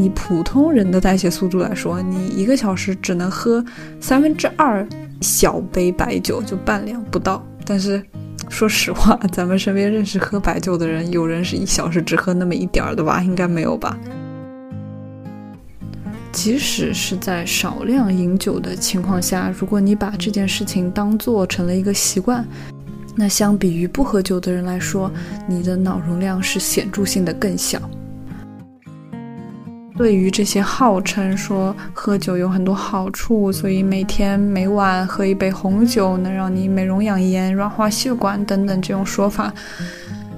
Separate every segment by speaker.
Speaker 1: 以普通人的代谢速度来说，你一个小时只能喝三分之二小杯白酒，就半两不到。但是说实话，咱们身边认识喝白酒的人，有人是一小时只喝那么一点儿的吧？应该没有吧？即使是在少量饮酒的情况下，如果你把这件事情当做成了一个习惯，那相比于不喝酒的人来说，你的脑容量是显著性的更小。对于这些号称说喝酒有很多好处，所以每天每晚喝一杯红酒能让你美容养颜、软化血管等等这种说法，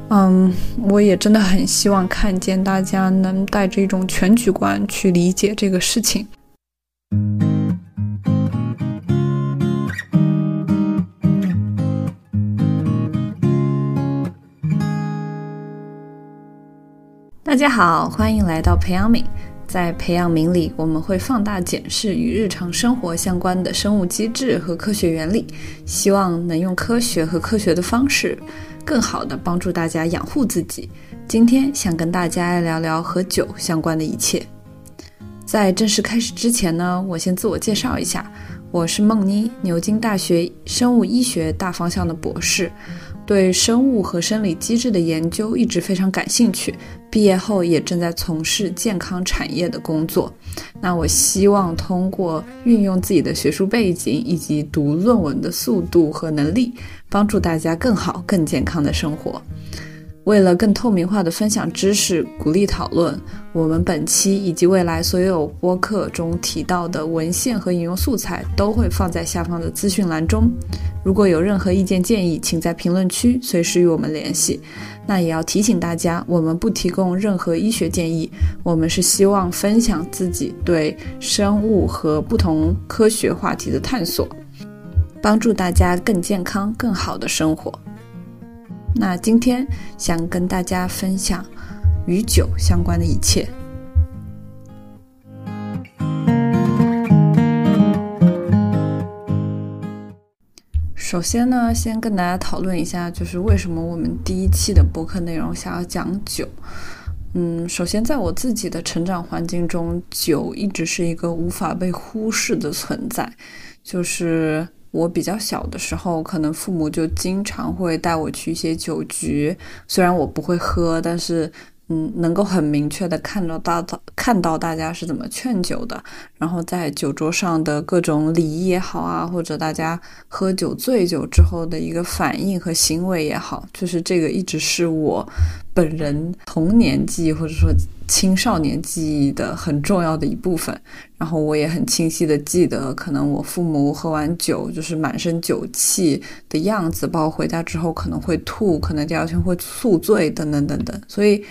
Speaker 1: 嗯，我也真的很希望看见大家能带着一种全局观去理解这个事情。大家好，欢迎来到培养皿。在培养皿里，我们会放大检视与日常生活相关的生物机制和科学原理，希望能用科学和科学的方式，更好的帮助大家养护自己。今天想跟大家聊聊和酒相关的一切。在正式开始之前呢，我先自我介绍一下，我是梦妮，牛津大学生物医学大方向的博士。对生物和生理机制的研究一直非常感兴趣，毕业后也正在从事健康产业的工作。那我希望通过运用自己的学术背景以及读论文的速度和能力，帮助大家更好、更健康的生活。为了更透明化的分享知识，鼓励讨论，我们本期以及未来所有播客中提到的文献和引用素材都会放在下方的资讯栏中。如果有任何意见建议，请在评论区随时与我们联系。那也要提醒大家，我们不提供任何医学建议，我们是希望分享自己对生物和不同科学话题的探索，帮助大家更健康、更好的生活。那今天想跟大家分享与酒相关的一切。首先呢，先跟大家讨论一下，就是为什么我们第一期的播客内容想要讲酒。嗯，首先在我自己的成长环境中，酒一直是一个无法被忽视的存在，就是。我比较小的时候，可能父母就经常会带我去一些酒局，虽然我不会喝，但是。嗯，能够很明确的看到大看到大家是怎么劝酒的，然后在酒桌上的各种礼仪也好啊，或者大家喝酒醉酒之后的一个反应和行为也好，就是这个一直是我本人童年记忆或者说青少年记忆的很重要的一部分。然后我也很清晰的记得，可能我父母喝完酒就是满身酒气的样子，包括回家之后可能会吐，可能第二天会宿醉等等等等，所以。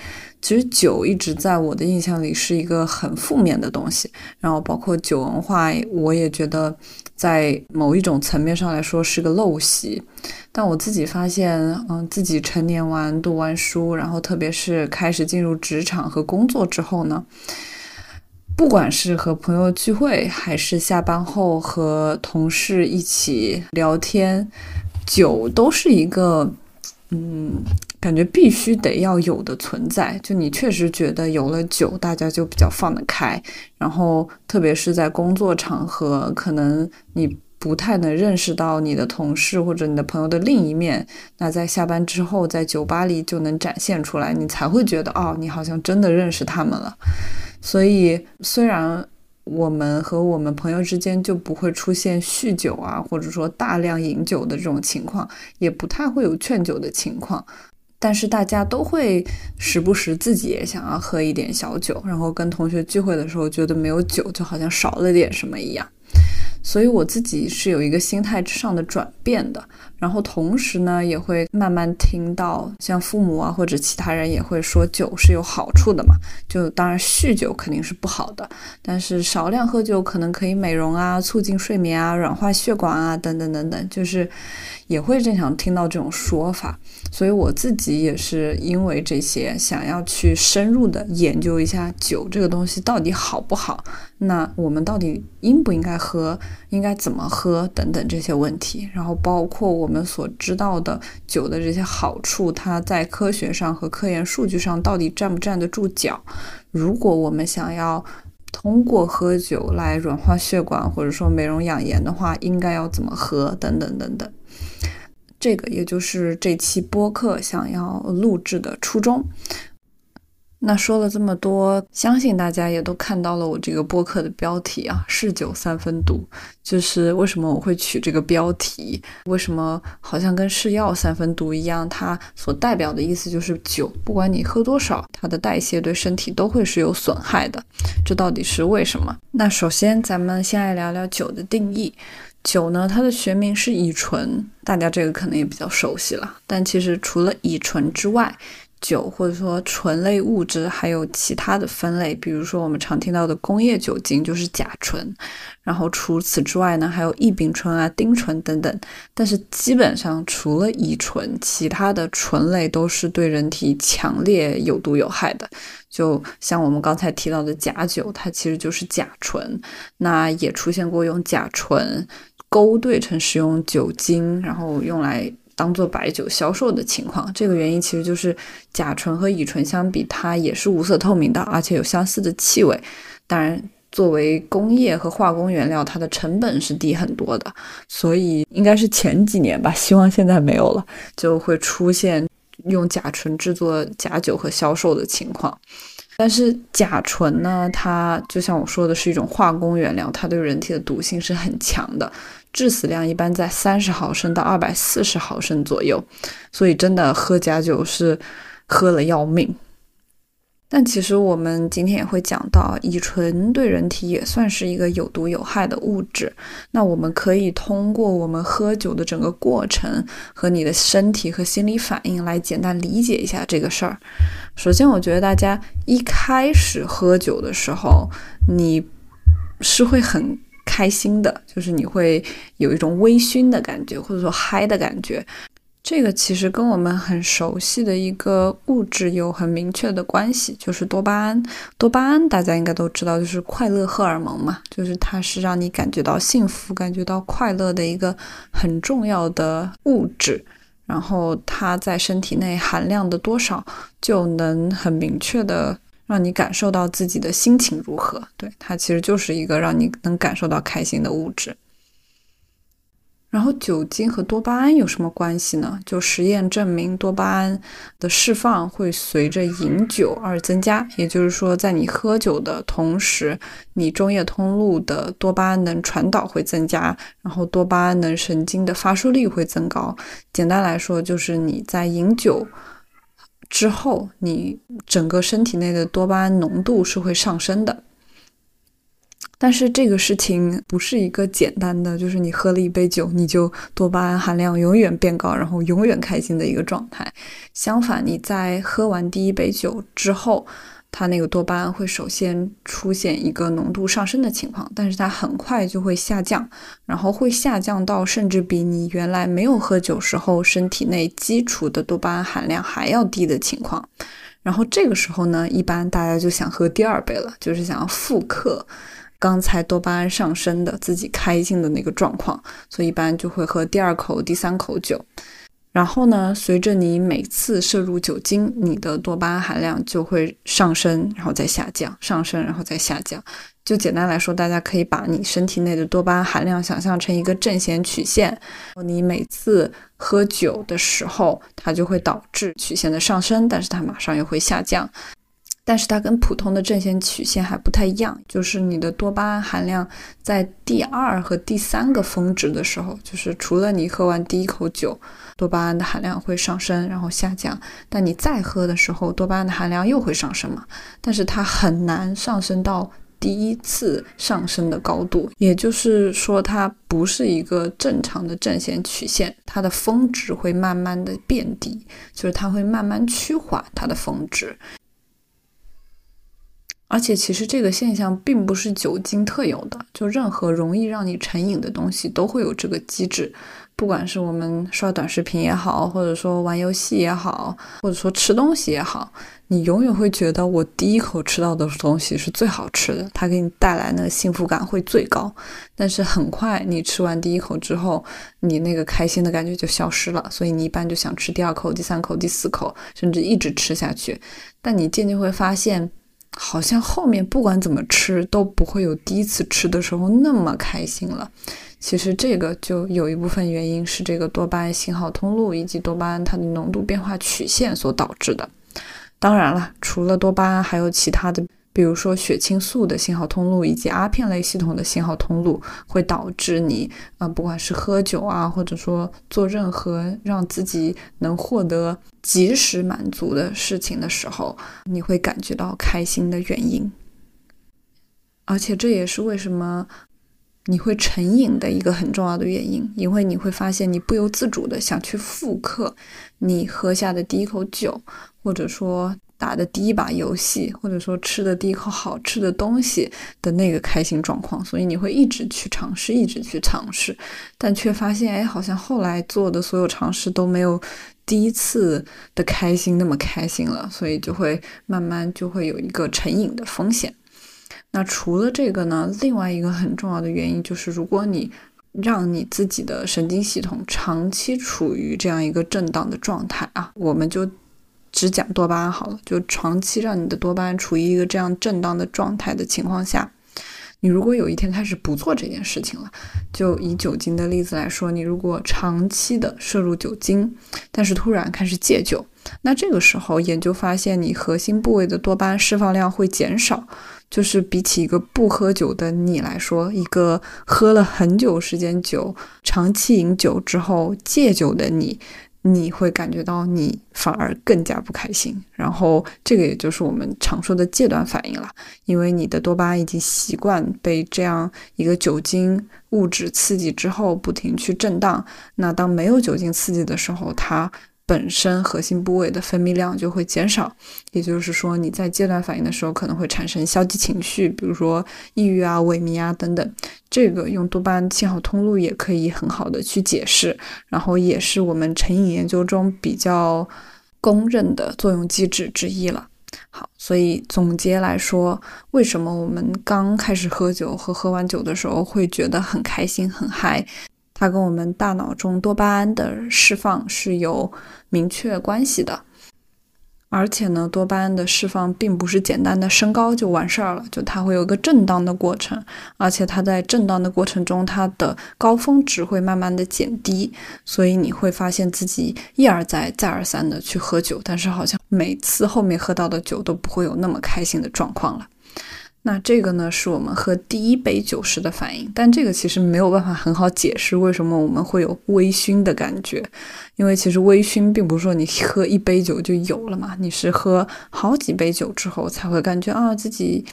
Speaker 1: 其实酒一直在我的印象里是一个很负面的东西，然后包括酒文化，我也觉得在某一种层面上来说是个陋习。但我自己发现，嗯，自己成年完、读完书，然后特别是开始进入职场和工作之后呢，不管是和朋友聚会，还是下班后和同事一起聊天，酒都是一个，嗯。感觉必须得要有的存在，就你确实觉得有了酒，大家就比较放得开。然后，特别是在工作场合，可能你不太能认识到你的同事或者你的朋友的另一面。那在下班之后，在酒吧里就能展现出来，你才会觉得哦，你好像真的认识他们了。所以，虽然我们和我们朋友之间就不会出现酗酒啊，或者说大量饮酒的这种情况，也不太会有劝酒的情况。但是大家都会时不时自己也想要喝一点小酒，然后跟同学聚会的时候觉得没有酒就好像少了点什么一样，所以我自己是有一个心态之上的转变的。然后同时呢，也会慢慢听到像父母啊或者其他人也会说酒是有好处的嘛。就当然酗酒肯定是不好的，但是少量喝酒可能可以美容啊，促进睡眠啊，软化血管啊等等等等，就是。也会经常听到这种说法，所以我自己也是因为这些，想要去深入的研究一下酒这个东西到底好不好，那我们到底应不应该喝，应该怎么喝等等这些问题，然后包括我们所知道的酒的这些好处，它在科学上和科研数据上到底站不站得住脚？如果我们想要。通过喝酒来软化血管，或者说美容养颜的话，应该要怎么喝？等等等等，这个也就是这期播客想要录制的初衷。那说了这么多，相信大家也都看到了我这个播客的标题啊，“嗜酒三分毒”。就是为什么我会取这个标题？为什么好像跟是药三分毒一样？它所代表的意思就是酒，不管你喝多少，它的代谢对身体都会是有损害的。这到底是为什么？那首先，咱们先来聊聊酒的定义。酒呢，它的学名是乙醇，大家这个可能也比较熟悉了。但其实除了乙醇之外，酒或者说醇类物质还有其他的分类，比如说我们常听到的工业酒精就是甲醇，然后除此之外呢，还有异丙醇啊、丁醇等等。但是基本上除了乙醇，其他的醇类都是对人体强烈有毒有害的。就像我们刚才提到的假酒，它其实就是甲醇。那也出现过用甲醇勾兑成使用酒精，然后用来。当做白酒销售的情况，这个原因其实就是甲醇和乙醇相比，它也是无色透明的，而且有相似的气味。当然，作为工业和化工原料，它的成本是低很多的，所以应该是前几年吧，希望现在没有了，就会出现用甲醇制作假酒和销售的情况。但是甲醇呢，它就像我说的是一种化工原料，它对人体的毒性是很强的。致死量一般在三十毫升到二百四十毫升左右，所以真的喝假酒是喝了要命。但其实我们今天也会讲到，乙醇对人体也算是一个有毒有害的物质。那我们可以通过我们喝酒的整个过程和你的身体和心理反应来简单理解一下这个事儿。首先，我觉得大家一开始喝酒的时候，你是会很。开心的，就是你会有一种微醺的感觉，或者说嗨的感觉。这个其实跟我们很熟悉的一个物质有很明确的关系，就是多巴胺。多巴胺大家应该都知道，就是快乐荷尔蒙嘛，就是它是让你感觉到幸福、感觉到快乐的一个很重要的物质。然后它在身体内含量的多少，就能很明确的。让你感受到自己的心情如何？对它其实就是一个让你能感受到开心的物质。然后酒精和多巴胺有什么关系呢？就实验证明，多巴胺的释放会随着饮酒而增加。也就是说，在你喝酒的同时，你中叶通路的多巴胺能传导会增加，然后多巴胺能神经的发出率会增高。简单来说，就是你在饮酒。之后，你整个身体内的多巴胺浓度是会上升的。但是这个事情不是一个简单的，就是你喝了一杯酒，你就多巴胺含量永远变高，然后永远开心的一个状态。相反，你在喝完第一杯酒之后。它那个多巴胺会首先出现一个浓度上升的情况，但是它很快就会下降，然后会下降到甚至比你原来没有喝酒时候身体内基础的多巴胺含量还要低的情况。然后这个时候呢，一般大家就想喝第二杯了，就是想要复刻刚才多巴胺上升的自己开心的那个状况，所以一般就会喝第二口、第三口酒。然后呢，随着你每次摄入酒精，你的多巴胺含量就会上升，然后再下降，上升，然后再下降。就简单来说，大家可以把你身体内的多巴胺含量想象成一个正弦曲线。你每次喝酒的时候，它就会导致曲线的上升，但是它马上又会下降。但是它跟普通的正弦曲线还不太一样，就是你的多巴胺含量在第二和第三个峰值的时候，就是除了你喝完第一口酒，多巴胺的含量会上升，然后下降，但你再喝的时候，多巴胺的含量又会上升嘛？但是它很难上升到第一次上升的高度，也就是说，它不是一个正常的正弦曲线，它的峰值会慢慢的变低，就是它会慢慢趋缓它的峰值。而且其实这个现象并不是酒精特有的，就任何容易让你成瘾的东西都会有这个机制。不管是我们刷短视频也好，或者说玩游戏也好，或者说吃东西也好，你永远会觉得我第一口吃到的东西是最好吃的，它给你带来那个幸福感会最高。但是很快你吃完第一口之后，你那个开心的感觉就消失了，所以你一般就想吃第二口、第三口、第四口，甚至一直吃下去。但你渐渐会发现，好像后面不管怎么吃都不会有第一次吃的时候那么开心了。其实这个就有一部分原因是这个多巴胺信号通路以及多巴胺它的浓度变化曲线所导致的。当然了，除了多巴胺，还有其他的，比如说血清素的信号通路以及阿片类系统的信号通路，会导致你啊，不管是喝酒啊，或者说做任何让自己能获得及时满足的事情的时候，你会感觉到开心的原因。而且这也是为什么。你会成瘾的一个很重要的原因，因为你会发现你不由自主的想去复刻你喝下的第一口酒，或者说打的第一把游戏，或者说吃的第一口好吃的东西的那个开心状况，所以你会一直去尝试，一直去尝试，但却发现，哎，好像后来做的所有尝试都没有第一次的开心那么开心了，所以就会慢慢就会有一个成瘾的风险。那除了这个呢？另外一个很重要的原因就是，如果你让你自己的神经系统长期处于这样一个震荡的状态啊，我们就只讲多巴胺好了，就长期让你的多巴胺处于一个这样震荡的状态的情况下，你如果有一天开始不做这件事情了，就以酒精的例子来说，你如果长期的摄入酒精，但是突然开始戒酒，那这个时候研究发现，你核心部位的多巴胺释放量会减少。就是比起一个不喝酒的你来说，一个喝了很久时间酒、长期饮酒之后戒酒的你，你会感觉到你反而更加不开心。然后这个也就是我们常说的戒断反应了，因为你的多巴胺已经习惯被这样一个酒精物质刺激之后不停去震荡。那当没有酒精刺激的时候，它。本身核心部位的分泌量就会减少，也就是说你在戒断反应的时候可能会产生消极情绪，比如说抑郁啊、萎靡啊等等。这个用多巴胺信号通路也可以很好的去解释，然后也是我们成瘾研究中比较公认的作用机制之一了。好，所以总结来说，为什么我们刚开始喝酒和喝完酒的时候会觉得很开心、很嗨？它跟我们大脑中多巴胺的释放是有明确关系的，而且呢，多巴胺的释放并不是简单的升高就完事儿了，就它会有一个震荡的过程，而且它在震荡的过程中，它的高峰值会慢慢的减低，所以你会发现自己一而再再而三的去喝酒，但是好像每次后面喝到的酒都不会有那么开心的状况了。那这个呢，是我们喝第一杯酒时的反应，但这个其实没有办法很好解释为什么我们会有微醺的感觉，因为其实微醺并不是说你喝一杯酒就有了嘛，你是喝好几杯酒之后才会感觉啊自己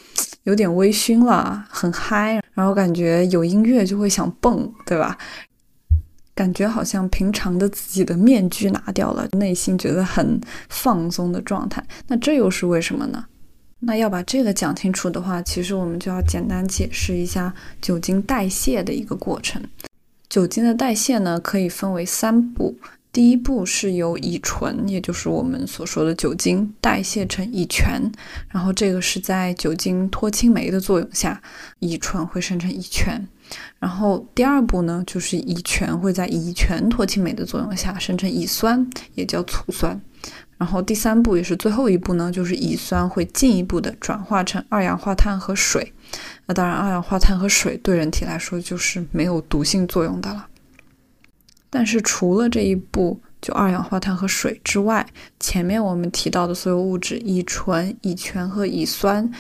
Speaker 1: 有点微醺了，很嗨，然后感觉有音乐就会想蹦，对吧？感觉好像平常的自己的面具拿掉了，内心觉得很放松的状态，那这又是为什么呢？那要把这个讲清楚的话，其实我们就要简单解释一下酒精代谢的一个过程。酒精的代谢呢，可以分为三步。第一步是由乙醇，也就是我们所说的酒精，代谢成乙醛，然后这个是在酒精脱氢酶的作用下，乙醇会生成乙醛。然后第二步呢，就是乙醛会在乙醛脱氢酶的作用下生成乙酸，也叫醋酸。然后第三步也是最后一步呢，就是乙酸会进一步的转化成二氧化碳和水。那当然，二氧化碳和水对人体来说就是没有毒性作用的了。但是除了这一步，就二氧化碳和水之外，前面我们提到的所有物质，乙醇、乙醛和乙酸，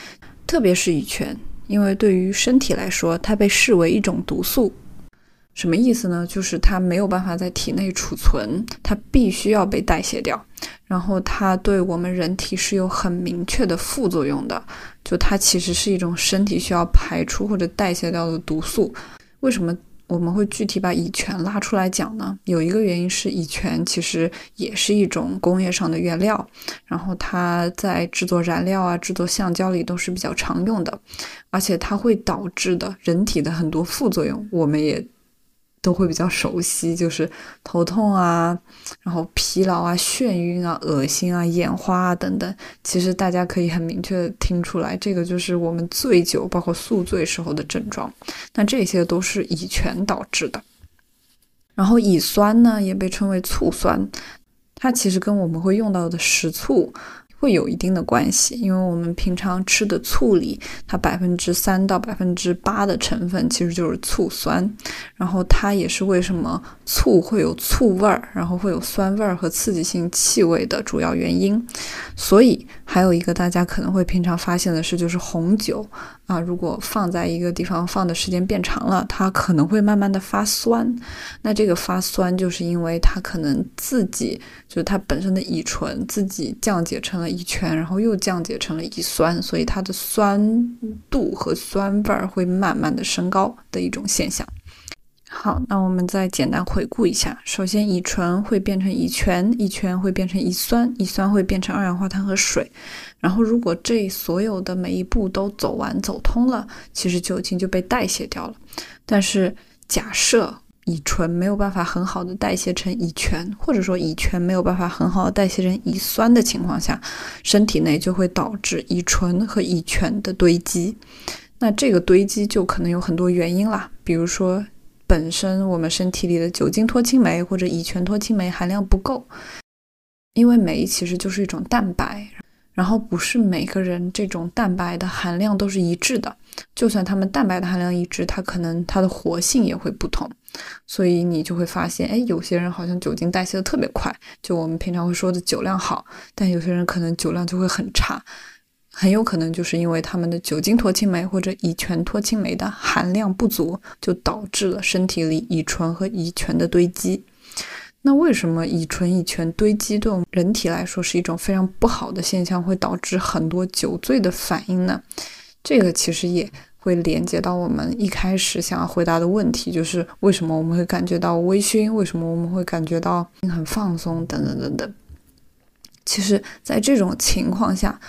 Speaker 1: 特别是乙醛，因为对于身体来说，它被视为一种毒素。什么意思呢？就是它没有办法在体内储存，它必须要被代谢掉。然后它对我们人体是有很明确的副作用的，就它其实是一种身体需要排出或者代谢掉的毒素。为什么我们会具体把乙醛拉出来讲呢？有一个原因是乙醛其实也是一种工业上的原料，然后它在制作燃料啊、制作橡胶里都是比较常用的，而且它会导致的人体的很多副作用，我们也。都会比较熟悉，就是头痛啊，然后疲劳啊、眩晕啊、恶心啊、眼花啊等等。其实大家可以很明确的听出来，这个就是我们醉酒，包括宿醉时候的症状。那这些都是乙醛导致的。然后乙酸呢，也被称为醋酸，它其实跟我们会用到的食醋。会有一定的关系，因为我们平常吃的醋里，它百分之三到百分之八的成分其实就是醋酸，然后它也是为什么醋会有醋味儿，然后会有酸味儿和刺激性气味的主要原因。所以还有一个大家可能会平常发现的是，就是红酒啊，如果放在一个地方放的时间变长了，它可能会慢慢的发酸。那这个发酸就是因为它可能自己就是它本身的乙醇自己降解成了。乙醛，然后又降解成了乙酸，所以它的酸度和酸味儿会慢慢的升高的一种现象。好，那我们再简单回顾一下：首先，乙醇会变成乙醛，乙醛会变成乙酸，乙酸会变成二氧化碳和水。然后，如果这所有的每一步都走完、走通了，其实酒精就被代谢掉了。但是，假设乙醇没有办法很好的代谢成乙醛，或者说乙醛没有办法很好的代谢成乙酸的情况下，身体内就会导致乙醇和乙醛的堆积。那这个堆积就可能有很多原因啦，比如说本身我们身体里的酒精脱氢酶或者乙醛脱氢酶含量不够，因为酶其实就是一种蛋白。然后不是每个人这种蛋白的含量都是一致的，就算他们蛋白的含量一致，它可能它的活性也会不同，所以你就会发现，哎，有些人好像酒精代谢的特别快，就我们平常会说的酒量好，但有些人可能酒量就会很差，很有可能就是因为他们的酒精脱氢酶或者乙醛脱氢酶的含量不足，就导致了身体里乙醇和乙醛的堆积。那为什么乙醇、乙醛堆积对我们人体来说是一种非常不好的现象，会导致很多酒醉的反应呢？这个其实也会连接到我们一开始想要回答的问题，就是为什么我们会感觉到微醺，为什么我们会感觉到很放松，等等等等。其实，在这种情况下，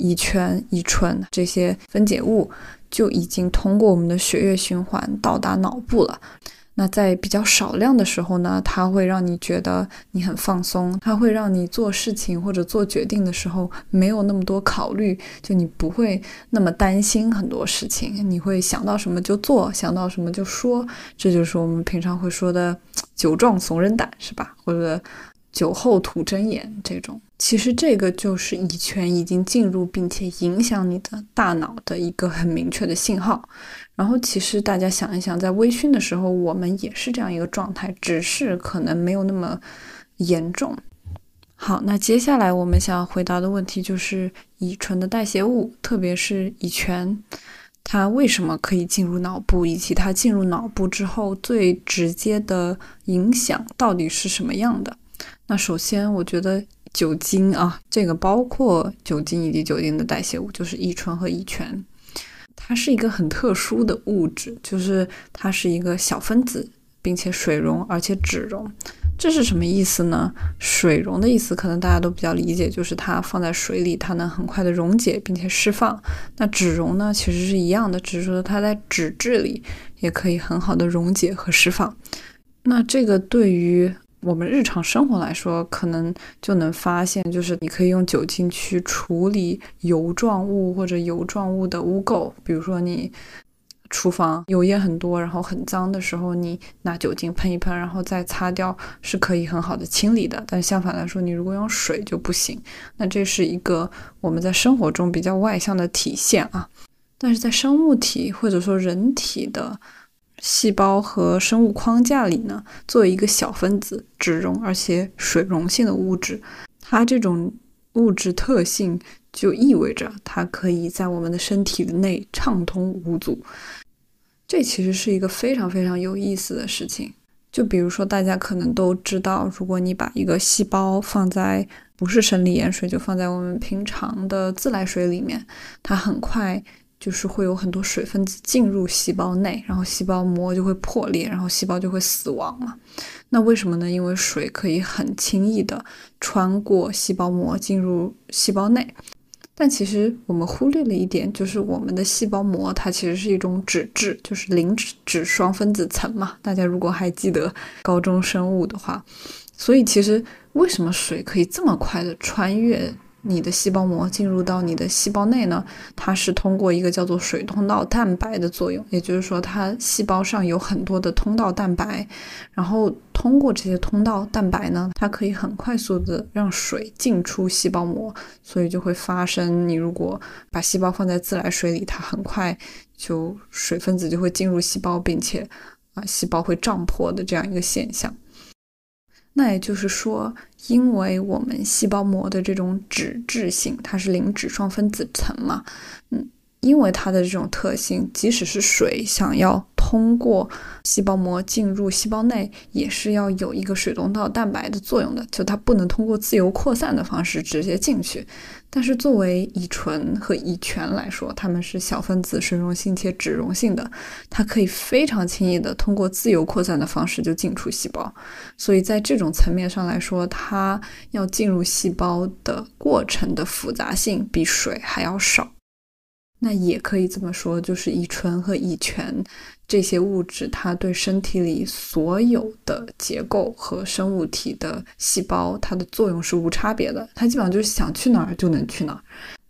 Speaker 1: 乙醛、乙醇这些分解物就已经通过我们的血液循环到达脑部了。那在比较少量的时候呢，它会让你觉得你很放松，它会让你做事情或者做决定的时候没有那么多考虑，就你不会那么担心很多事情，你会想到什么就做，想到什么就说，这就是我们平常会说的“酒壮怂人胆”，是吧？或者“酒后吐真言”这种。其实这个就是乙醛已经进入并且影响你的大脑的一个很明确的信号。然后，其实大家想一想，在微醺的时候，我们也是这样一个状态，只是可能没有那么严重。好，那接下来我们想要回答的问题就是乙醇的代谢物，特别是乙醛，它为什么可以进入脑部，以及它进入脑部之后最直接的影响到底是什么样的？那首先，我觉得。酒精啊，这个包括酒精以及酒精的代谢物，就是乙醇和乙醛。它是一个很特殊的物质，就是它是一个小分子，并且水溶而且脂溶。这是什么意思呢？水溶的意思可能大家都比较理解，就是它放在水里，它能很快的溶解并且释放。那脂溶呢，其实是一样的，只是说它在脂质里也可以很好的溶解和释放。那这个对于我们日常生活来说，可能就能发现，就是你可以用酒精去处理油状物或者油状物的污垢。比如说，你厨房油烟很多，然后很脏的时候，你拿酒精喷一喷，然后再擦掉，是可以很好的清理的。但相反来说，你如果用水就不行。那这是一个我们在生活中比较外向的体现啊。但是在生物体或者说人体的。细胞和生物框架里呢，作为一个小分子、脂溶而且水溶性的物质，它这种物质特性就意味着它可以在我们的身体内畅通无阻。这其实是一个非常非常有意思的事情。就比如说，大家可能都知道，如果你把一个细胞放在不是生理盐水，就放在我们平常的自来水里面，它很快。就是会有很多水分子进入细胞内，然后细胞膜就会破裂，然后细胞就会死亡了。那为什么呢？因为水可以很轻易的穿过细胞膜进入细胞内。但其实我们忽略了一点，就是我们的细胞膜它其实是一种脂质，就是磷脂双分子层嘛。大家如果还记得高中生物的话，所以其实为什么水可以这么快的穿越？你的细胞膜进入到你的细胞内呢？它是通过一个叫做水通道蛋白的作用，也就是说，它细胞上有很多的通道蛋白，然后通过这些通道蛋白呢，它可以很快速的让水进出细胞膜，所以就会发生你如果把细胞放在自来水里，它很快就水分子就会进入细胞，并且啊，细胞会胀破的这样一个现象。那也就是说，因为我们细胞膜的这种脂质性，它是磷脂双分子层嘛，嗯，因为它的这种特性，即使是水想要。通过细胞膜进入细胞内，也是要有一个水通道蛋白的作用的，就它不能通过自由扩散的方式直接进去。但是作为乙醇和乙醛来说，它们是小分子水溶性且脂溶性的，它可以非常轻易的通过自由扩散的方式就进出细胞。所以在这种层面上来说，它要进入细胞的过程的复杂性比水还要少。那也可以这么说，就是乙醇和乙醛。这些物质，它对身体里所有的结构和生物体的细胞，它的作用是无差别的。它基本上就是想去哪儿就能去哪儿。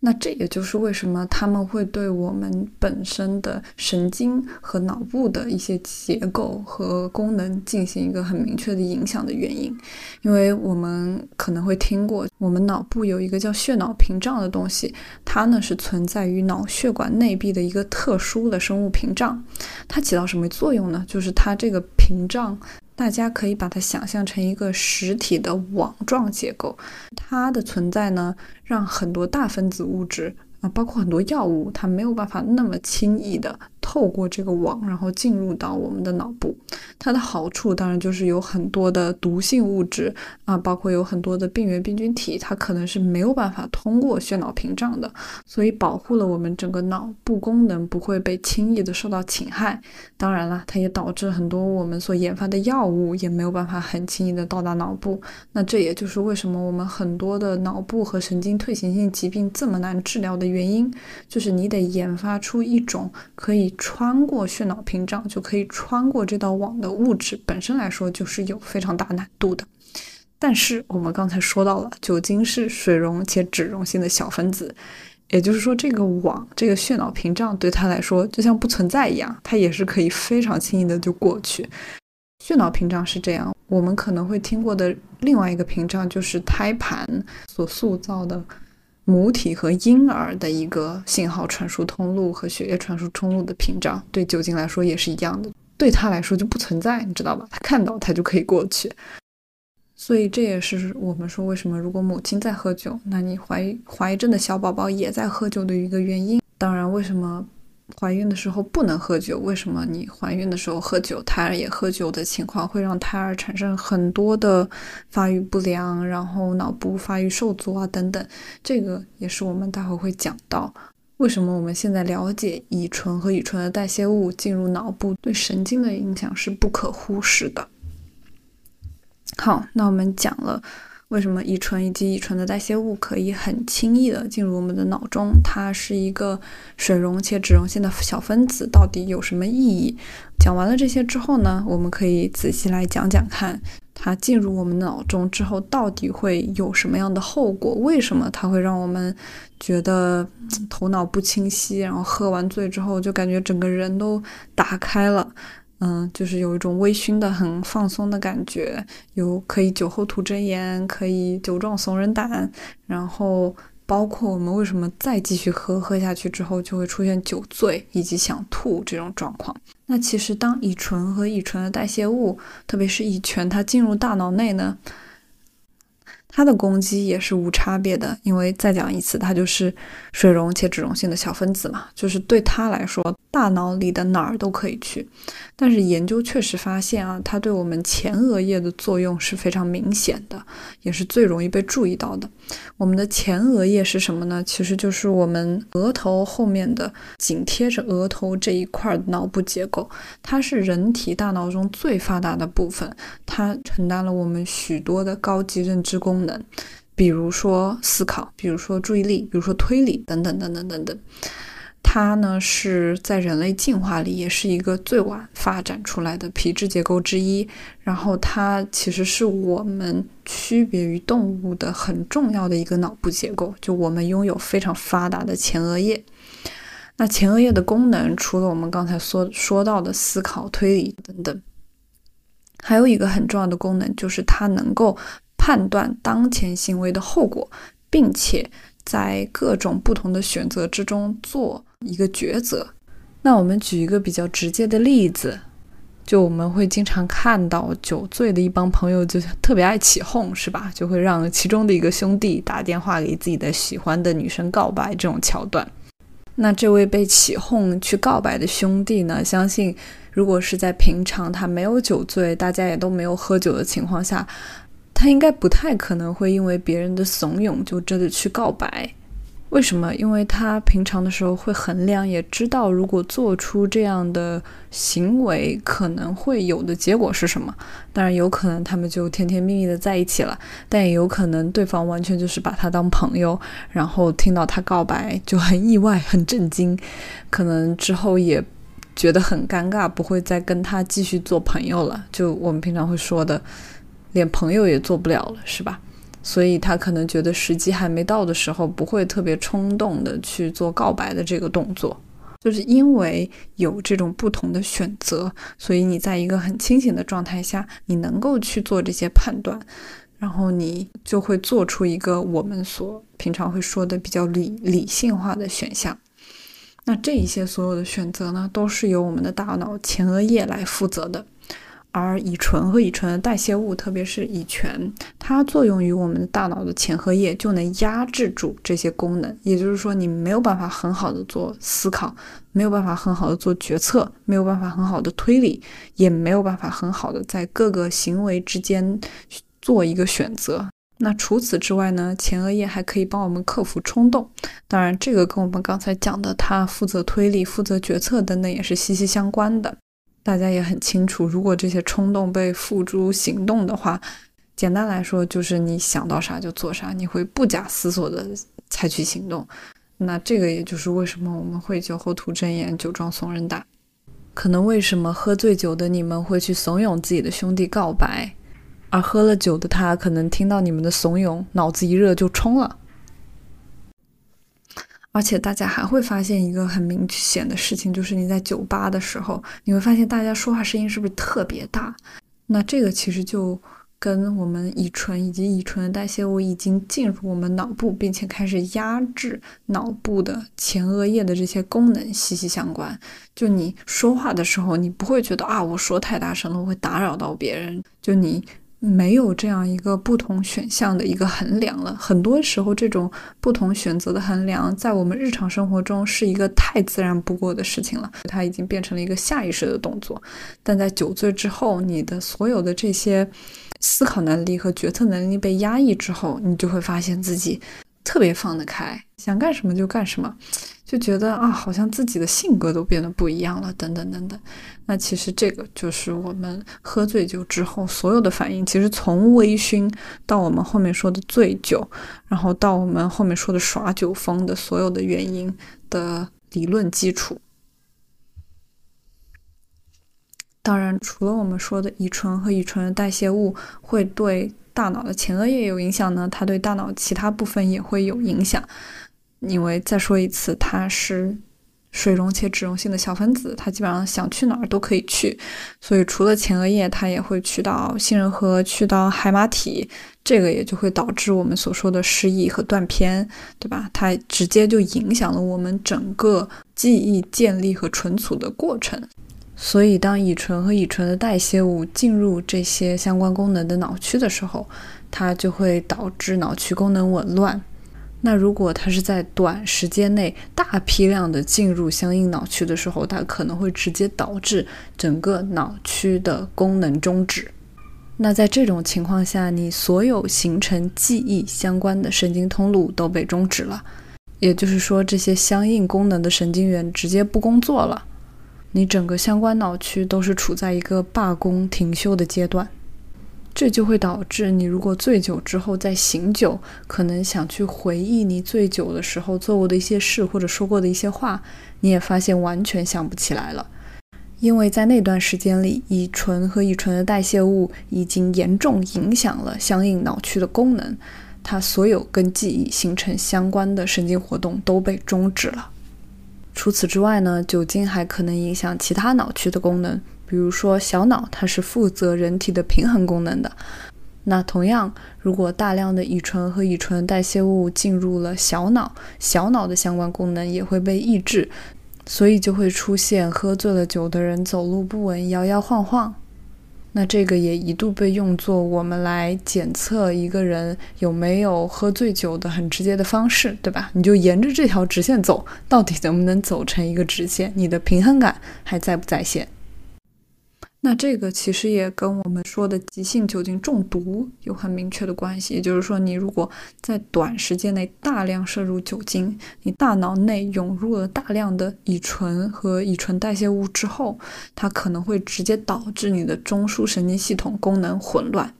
Speaker 1: 那这也就是为什么他们会对我们本身的神经和脑部的一些结构和功能进行一个很明确的影响的原因。因为我们可能会听过，我们脑部有一个叫血脑屏障的东西，它呢是存在于脑血管内壁的一个特殊的生物屏障。它起到什么作用呢？就是它这个屏障。大家可以把它想象成一个实体的网状结构，它的存在呢，让很多大分子物质。啊，包括很多药物，它没有办法那么轻易的透过这个网，然后进入到我们的脑部。它的好处当然就是有很多的毒性物质啊，包括有很多的病原病菌体，它可能是没有办法通过血脑屏障的，所以保护了我们整个脑部功能不会被轻易的受到侵害。当然了，它也导致很多我们所研发的药物也没有办法很轻易的到达脑部。那这也就是为什么我们很多的脑部和神经退行性疾病这么难治疗的。原因就是你得研发出一种可以穿过血脑屏障，就可以穿过这道网的物质，本身来说就是有非常大难度的。但是我们刚才说到了，酒精是水溶且脂溶性的小分子，也就是说，这个网，这个血脑屏障对它来说就像不存在一样，它也是可以非常轻易的就过去。血脑屏障是这样，我们可能会听过的另外一个屏障就是胎盘所塑造的。母体和婴儿的一个信号传输通路和血液传输通路的屏障，对酒精来说也是一样的，对他来说就不存在，你知道吧？他看到他就可以过去。所以这也是我们说为什么如果母亲在喝酒，那你怀怀着的小宝宝也在喝酒的一个原因。当然，为什么？怀孕的时候不能喝酒，为什么你怀孕的时候喝酒，胎儿也喝酒的情况会让胎儿产生很多的发育不良，然后脑部发育受阻啊等等，这个也是我们待会会讲到，为什么我们现在了解乙醇和乙醇的代谢物进入脑部对神经的影响是不可忽视的。好，那我们讲了。为什么乙醇以及乙醇的代谢物可以很轻易的进入我们的脑中？它是一个水溶且脂溶性的小分子，到底有什么意义？讲完了这些之后呢，我们可以仔细来讲讲看，它进入我们脑中之后到底会有什么样的后果？为什么它会让我们觉得头脑不清晰？然后喝完醉之后就感觉整个人都打开了。嗯，就是有一种微醺的、很放松的感觉，有可以酒后吐真言，可以酒壮怂人胆，然后包括我们为什么再继续喝，喝下去之后就会出现酒醉以及想吐这种状况。那其实当乙醇和乙醇的代谢物，特别是乙醛，它进入大脑内呢，它的攻击也是无差别的，因为再讲一次，它就是水溶且脂溶性的小分子嘛，就是对它来说，大脑里的哪儿都可以去。但是研究确实发现啊，它对我们前额叶的作用是非常明显的，也是最容易被注意到的。我们的前额叶是什么呢？其实就是我们额头后面的紧贴着额头这一块脑部结构，它是人体大脑中最发达的部分，它承担了我们许多的高级认知功。能，比如说思考，比如说注意力，比如说推理，等等等等等等。它呢是在人类进化里也是一个最晚发展出来的皮质结构之一。然后它其实是我们区别于动物的很重要的一个脑部结构。就我们拥有非常发达的前额叶。那前额叶的功能，除了我们刚才说说到的思考、推理等等，还有一个很重要的功能，就是它能够。判断当前行为的后果，并且在各种不同的选择之中做一个抉择。那我们举一个比较直接的例子，就我们会经常看到酒醉的一帮朋友就特别爱起哄，是吧？就会让其中的一个兄弟打电话给自己的喜欢的女生告白这种桥段。那这位被起哄去告白的兄弟呢？相信如果是在平常他没有酒醉，大家也都没有喝酒的情况下。他应该不太可能会因为别人的怂恿就真的去告白，为什么？因为他平常的时候会衡量，也知道如果做出这样的行为可能会有的结果是什么。当然，有可能他们就甜甜蜜蜜的在一起了，但也有可能对方完全就是把他当朋友，然后听到他告白就很意外、很震惊，可能之后也觉得很尴尬，不会再跟他继续做朋友了。就我们平常会说的。连朋友也做不了了，是吧？所以他可能觉得时机还没到的时候，不会特别冲动的去做告白的这个动作。就是因为有这种不同的选择，所以你在一个很清醒的状态下，你能够去做这些判断，然后你就会做出一个我们所平常会说的比较理理性化的选项。那这一些所有的选择呢，都是由我们的大脑前额叶来负责的。而乙醇和乙醇的代谢物，特别是乙醛，它作用于我们的大脑的前额叶，就能压制住这些功能。也就是说，你没有办法很好的做思考，没有办法很好的做决策，没有办法很好的推理，也没有办法很好的在各个行为之间做一个选择。那除此之外呢？前额叶还可以帮我们克服冲动。当然，这个跟我们刚才讲的它负责推理、负责决策等等也是息息相关的。大家也很清楚，如果这些冲动被付诸行动的话，简单来说就是你想到啥就做啥，你会不假思索的采取行动。那这个也就是为什么我们会酒后吐真言、酒壮怂人胆。可能为什么喝醉酒的你们会去怂恿自己的兄弟告白，而喝了酒的他可能听到你们的怂恿，脑子一热就冲了。而且大家还会发现一个很明显的事情，就是你在酒吧的时候，你会发现大家说话声音是不是特别大？那这个其实就跟我们乙醇以及乙醇的代谢物已经进入我们脑部，并且开始压制脑部的前额叶的这些功能息息相关。就你说话的时候，你不会觉得啊，我说太大声了，我会打扰到别人。就你。没有这样一个不同选项的一个衡量了。很多时候，这种不同选择的衡量，在我们日常生活中是一个太自然不过的事情了。它已经变成了一个下意识的动作。但在酒醉之后，你的所有的这些思考能力和决策能力被压抑之后，你就会发现自己特别放得开，想干什么就干什么。就觉得啊，好像自己的性格都变得不一样了，等等等等。那其实这个就是我们喝醉酒之后所有的反应。其实从微醺到我们后面说的醉酒，然后到我们后面说的耍酒疯的所有的原因的理论基础。当然，除了我们说的乙醇和乙醇的代谢物会对大脑的前额叶有影响呢，它对大脑其他部分也会有影响。因为再说一次，它是水溶且脂溶性的小分子，它基本上想去哪儿都可以去，所以除了前额叶，它也会去到杏仁核，去到海马体，这个也就会导致我们所说的失忆和断片，对吧？它直接就影响了我们整个记忆建立和存储的过程。所以，当乙醇和乙醇的代谢物进入这些相关功能的脑区的时候，它就会导致脑区功能紊乱。那如果它是在短时间内大批量的进入相应脑区的时候，它可能会直接导致整个脑区的功能终止。那在这种情况下，你所有形成记忆相关的神经通路都被终止了，也就是说，这些相应功能的神经元直接不工作了，你整个相关脑区都是处在一个罢工停休的阶段。这就会导致你如果醉酒之后再醒酒，可能想去回忆你醉酒的时候做过的一些事或者说过的一些话，你也发现完全想不起来了，因为在那段时间里，乙醇和乙醇的代谢物已经严重影响了相应脑区的功能，它所有跟记忆形成相关的神经活动都被终止了。除此之外呢，酒精还可能影响其他脑区的功能。比如说，小脑它是负责人体的平衡功能的。那同样，如果大量的乙醇和乙醇代谢物进入了小脑，小脑的相关功能也会被抑制，所以就会出现喝醉了酒的人走路不稳、摇摇晃晃。那这个也一度被用作我们来检测一个人有没有喝醉酒的很直接的方式，对吧？你就沿着这条直线走，到底能不能走成一个直线？你的平衡感还在不在线？那这个其实也跟我们说的急性酒精中毒有很明确的关系，也就是说，你如果在短时间内大量摄入酒精，你大脑内涌入了大量的乙醇和乙醇代谢物之后，它可能会直接导致你的中枢神经系统功能混乱。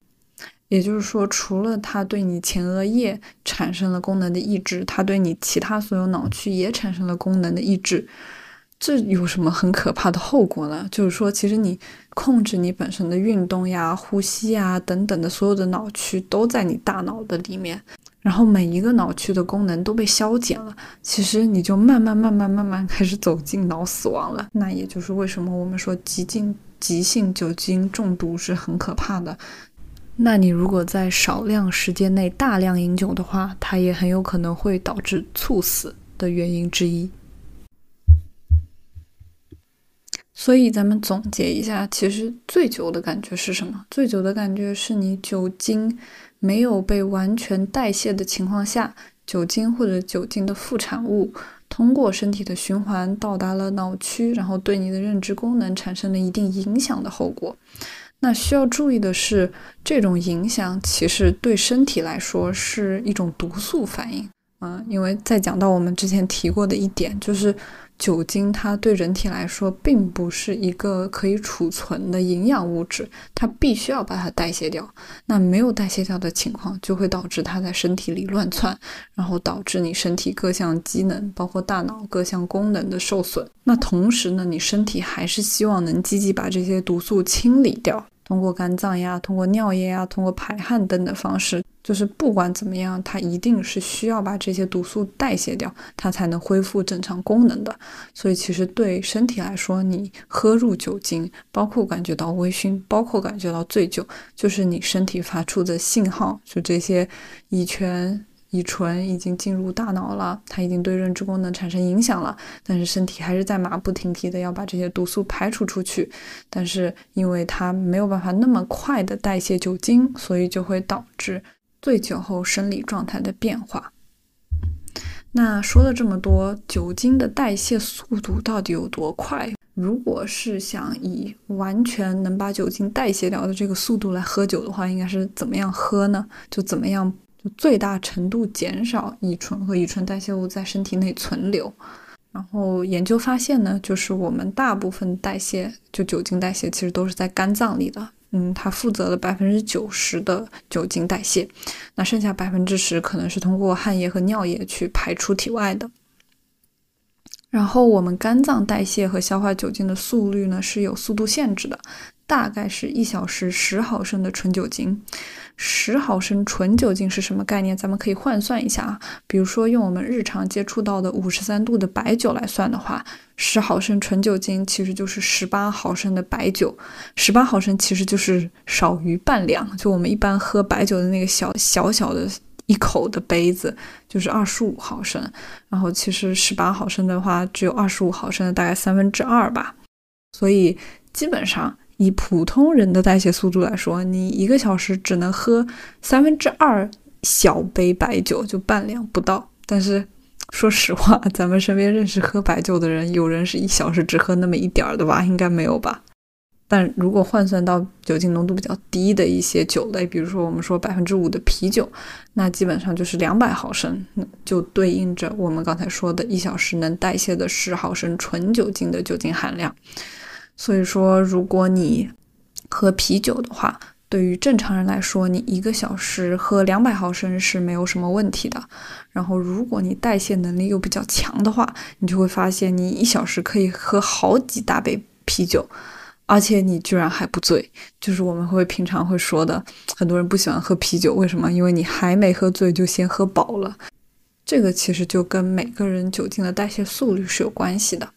Speaker 1: 也就是说，除了它对你前额叶产生了功能的抑制，它对你其他所有脑区也产生了功能的抑制。这有什么很可怕的后果呢？就是说，其实你控制你本身的运动呀、呼吸呀等等的所有的脑区都在你大脑的里面，然后每一个脑区的功能都被消减了，其实你就慢慢、慢慢、慢慢开始走进脑死亡了。那也就是为什么我们说急性急性酒精中毒是很可怕的。那你如果在少量时间内大量饮酒的话，它也很有可能会导致猝死的原因之一。所以咱们总结一下，其实醉酒的感觉是什么？醉酒的感觉是你酒精没有被完全代谢的情况下，酒精或者酒精的副产物通过身体的循环到达了脑区，然后对你的认知功能产生了一定影响的后果。那需要注意的是，这种影响其实对身体来说是一种毒素反应。嗯，因为再讲到我们之前提过的一点，就是。酒精它对人体来说并不是一个可以储存的营养物质，它必须要把它代谢掉。那没有代谢掉的情况，就会导致它在身体里乱窜，然后导致你身体各项机能，包括大脑各项功能的受损。那同时呢，你身体还是希望能积极把这些毒素清理掉。通过肝脏呀，通过尿液呀，通过排汗等等方式，就是不管怎么样，它一定是需要把这些毒素代谢掉，它才能恢复正常功能的。所以，其实对身体来说，你喝入酒精，包括感觉到微醺，包括感觉到醉酒，就是你身体发出的信号，就这些乙醛。乙醇已经进入大脑了，它已经对认知功能产生影响了，但是身体还是在马不停蹄的要把这些毒素排除出去。但是因为它没有办法那么快的代谢酒精，所以就会导致醉酒后生理状态的变化。那说了这么多，酒精的代谢速度到底有多快？如果是想以完全能把酒精代谢掉的这个速度来喝酒的话，应该是怎么样喝呢？就怎么样？就最大程度减少乙醇和乙醇代谢物在身体内存留。然后研究发现呢，就是我们大部分代谢，就酒精代谢，其实都是在肝脏里的。嗯，它负责了百分之九十的酒精代谢，那剩下百分之十可能是通过汗液和尿液去排出体外的。然后我们肝脏代谢和消化酒精的速率呢是有速度限制的，大概是一小时十毫升的纯酒精。十毫升纯酒精是什么概念？咱们可以换算一下啊。比如说，用我们日常接触到的五十三度的白酒来算的话，十毫升纯酒精其实就是十八毫升的白酒。十八毫升其实就是少于半两，就我们一般喝白酒的那个小小小的一口的杯子就是二十五毫升。然后其实十八毫升的话，只有二十五毫升的大概三分之二吧。所以基本上。以普通人的代谢速度来说，你一个小时只能喝三分之二小杯白酒，就半两不到。但是说实话，咱们身边认识喝白酒的人，有人是一小时只喝那么一点儿的吧？应该没有吧？但如果换算到酒精浓度比较低的一些酒类，比如说我们说百分之五的啤酒，那基本上就是两百毫升，就对应着我们刚才说的一小时能代谢的十毫升纯酒精的酒精含量。所以说，如果你喝啤酒的话，对于正常人来说，你一个小时喝两百毫升是没有什么问题的。然后，如果你代谢能力又比较强的话，你就会发现你一小时可以喝好几大杯啤酒。而且你居然还不醉，就是我们会平常会说的，很多人不喜欢喝啤酒，为什么？因为你还没喝醉就先喝饱了。这个其实就跟每个人酒精的代谢速率是有关系的。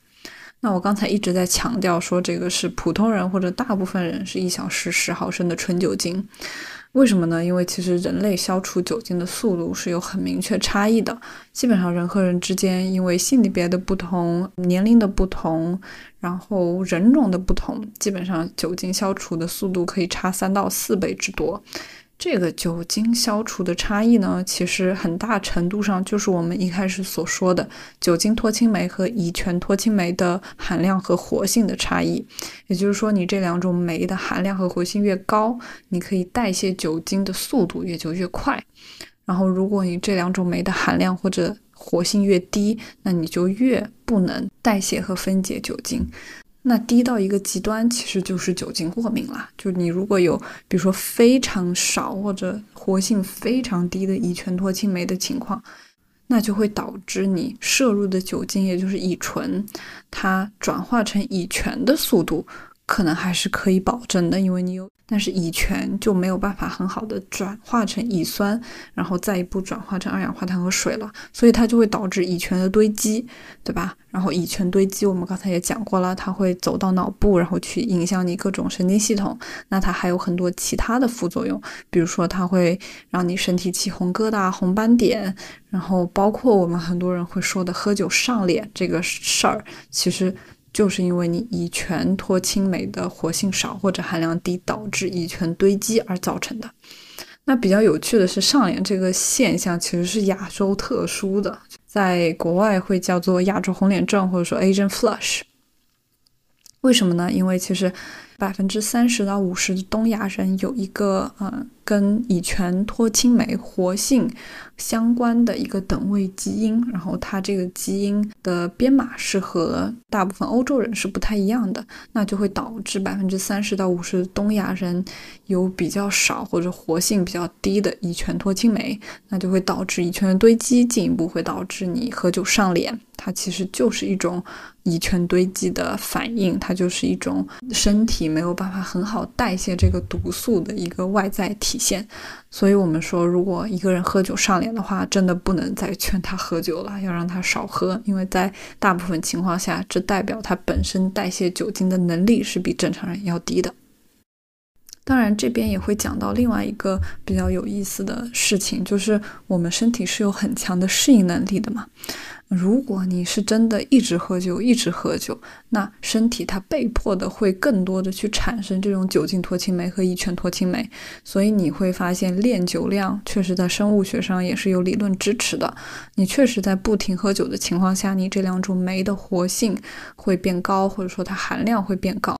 Speaker 1: 那我刚才一直在强调说，这个是普通人或者大部分人是一小时十毫升的纯酒精。为什么呢？因为其实人类消除酒精的速度是有很明确差异的。基本上人和人之间，因为性别的不同、年龄的不同，然后人种的不同，基本上酒精消除的速度可以差三到四倍之多。这个酒精消除的差异呢，其实很大程度上就是我们一开始所说的酒精脱氢酶和乙醛脱氢酶的含量和活性的差异。也就是说，你这两种酶的含量和活性越高，你可以代谢酒精的速度也就越快。然后，如果你这两种酶的含量或者活性越低，那你就越不能代谢和分解酒精。那低到一个极端，其实就是酒精过敏了。就你如果有，比如说非常少或者活性非常低的乙醛脱氢酶的情况，那就会导致你摄入的酒精，也就是乙醇，它转化成乙醛的速度。可能还是可以保证的，因为你有，但是乙醛就没有办法很好的转化成乙酸，然后再一步转化成二氧化碳和水了，所以它就会导致乙醛的堆积，对吧？然后乙醛堆积，我们刚才也讲过了，它会走到脑部，然后去影响你各种神经系统。那它还有很多其他的副作用，比如说它会让你身体起红疙瘩、红斑点，然后包括我们很多人会说的喝酒上脸这个事儿，其实。就是因为你乙醛脱氢酶的活性少或者含量低，导致乙醛堆积而造成的。那比较有趣的是，上脸这个现象其实是亚洲特殊的，在国外会叫做亚洲红脸症，或者说 Asian Flush。为什么呢？因为其实百分之三十到五十的东亚人有一个嗯。跟乙醛脱氢酶活性相关的一个等位基因，然后它这个基因的编码是和大部分欧洲人是不太一样的，那就会导致百分之三十到五十东亚人有比较少或者活性比较低的乙醛脱氢酶，那就会导致乙醛的堆积，进一步会导致你喝酒上脸。它其实就是一种乙醛堆积的反应，它就是一种身体没有办法很好代谢这个毒素的一个外在体。体现，所以我们说，如果一个人喝酒上脸的话，真的不能再劝他喝酒了，要让他少喝，因为在大部分情况下，这代表他本身代谢酒精的能力是比正常人要低的。当然，这边也会讲到另外一个比较有意思的事情，就是我们身体是有很强的适应能力的嘛。如果你是真的一直喝酒，一直喝酒，那身体它被迫的会更多的去产生这种酒精脱氢酶和乙醛脱氢酶，所以你会发现练酒量确实在生物学上也是有理论支持的。你确实在不停喝酒的情况下，你这两种酶的活性会变高，或者说它含量会变高。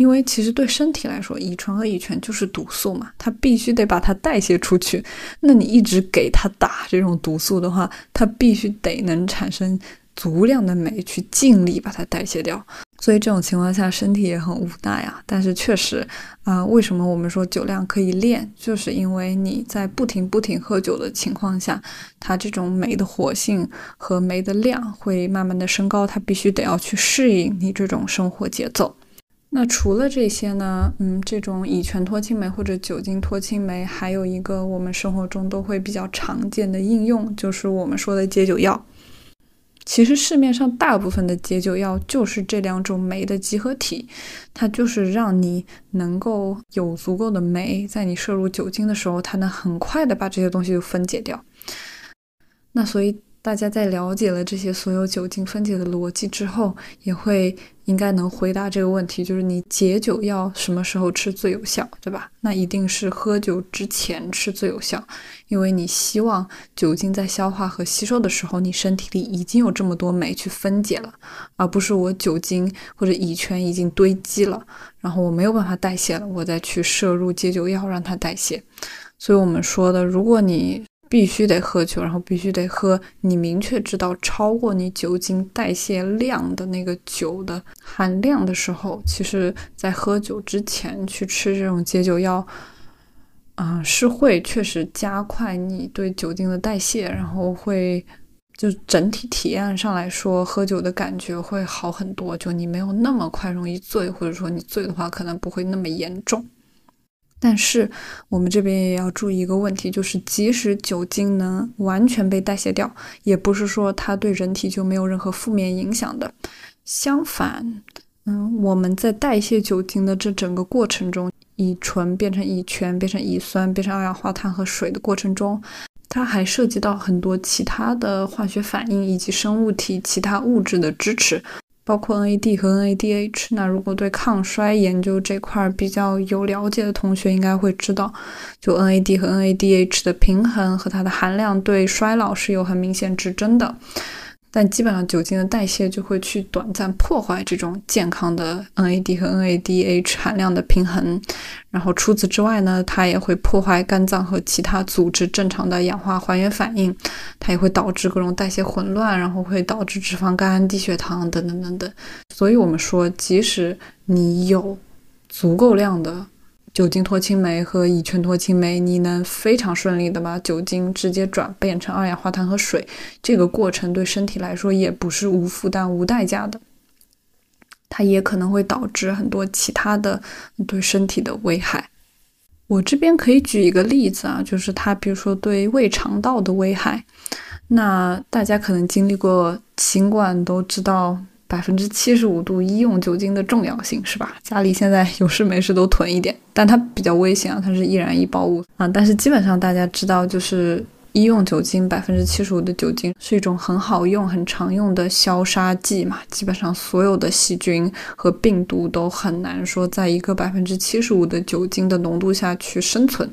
Speaker 1: 因为其实对身体来说，乙醇和乙醛就是毒素嘛，它必须得把它代谢出去。那你一直给它打这种毒素的话，它必须得能产生足量的酶去尽力把它代谢掉。所以这种情况下，身体也很无奈啊。但是确实啊，为什么我们说酒量可以练，就是因为你在不停不停喝酒的情况下，它这种酶的活性和酶的量会慢慢的升高，它必须得要去适应你这种生活节奏。那除了这些呢？嗯，这种乙醛脱氢酶或者酒精脱氢酶，还有一个我们生活中都会比较常见的应用，就是我们说的解酒药。其实市面上大部分的解酒药就是这两种酶的集合体，它就是让你能够有足够的酶，在你摄入酒精的时候，它能很快的把这些东西就分解掉。那所以。大家在了解了这些所有酒精分解的逻辑之后，也会应该能回答这个问题，就是你解酒药什么时候吃最有效，对吧？那一定是喝酒之前吃最有效，因为你希望酒精在消化和吸收的时候，你身体里已经有这么多酶去分解了，而不是我酒精或者乙醛已经堆积了，然后我没有办法代谢了，我再去摄入解酒药让它代谢。所以我们说的，如果你必须得喝酒，然后必须得喝你明确知道超过你酒精代谢量的那个酒的含量的时候，其实，在喝酒之前去吃这种解酒药，啊，是会确实加快你对酒精的代谢，然后会就整体体验上来说，喝酒的感觉会好很多，就你没有那么快容易醉，或者说你醉的话，可能不会那么严重。但是我们这边也要注意一个问题，就是即使酒精能完全被代谢掉，也不是说它对人体就没有任何负面影响的。相反，嗯，我们在代谢酒精的这整个过程中，乙醇变成乙醛，变成乙酸，变成二氧化碳和水的过程中，它还涉及到很多其他的化学反应以及生物体其他物质的支持。包括 NAD 和 NADH，那如果对抗衰研究这块比较有了解的同学，应该会知道，就 NAD 和 NADH 的平衡和它的含量对衰老是有很明显指针的。但基本上酒精的代谢就会去短暂破坏这种健康的 NAD 和 NADH 含量的平衡，然后除此之外呢，它也会破坏肝脏和其他组织正常的氧化还原反应，它也会导致各种代谢混乱，然后会导致脂肪肝、低血糖等等等等。所以我们说，即使你有足够量的。酒精脱氢酶和乙醛脱氢酶，你能非常顺利的把酒精直接转变成二氧化碳和水，这个过程对身体来说也不是无负担、无代价的，它也可能会导致很多其他的对身体的危害。我这边可以举一个例子啊，就是它，比如说对胃肠道的危害，那大家可能经历过新冠都知道。百分之七十五度医用酒精的重要性是吧？家里现在有事没事都囤一点，但它比较危险啊，它是易燃易爆物啊。但是基本上大家知道，就是医用酒精百分之七十五的酒精是一种很好用、很常用的消杀剂嘛。基本上所有的细菌和病毒都很难说在一个百分之七十五的酒精的浓度下去生存。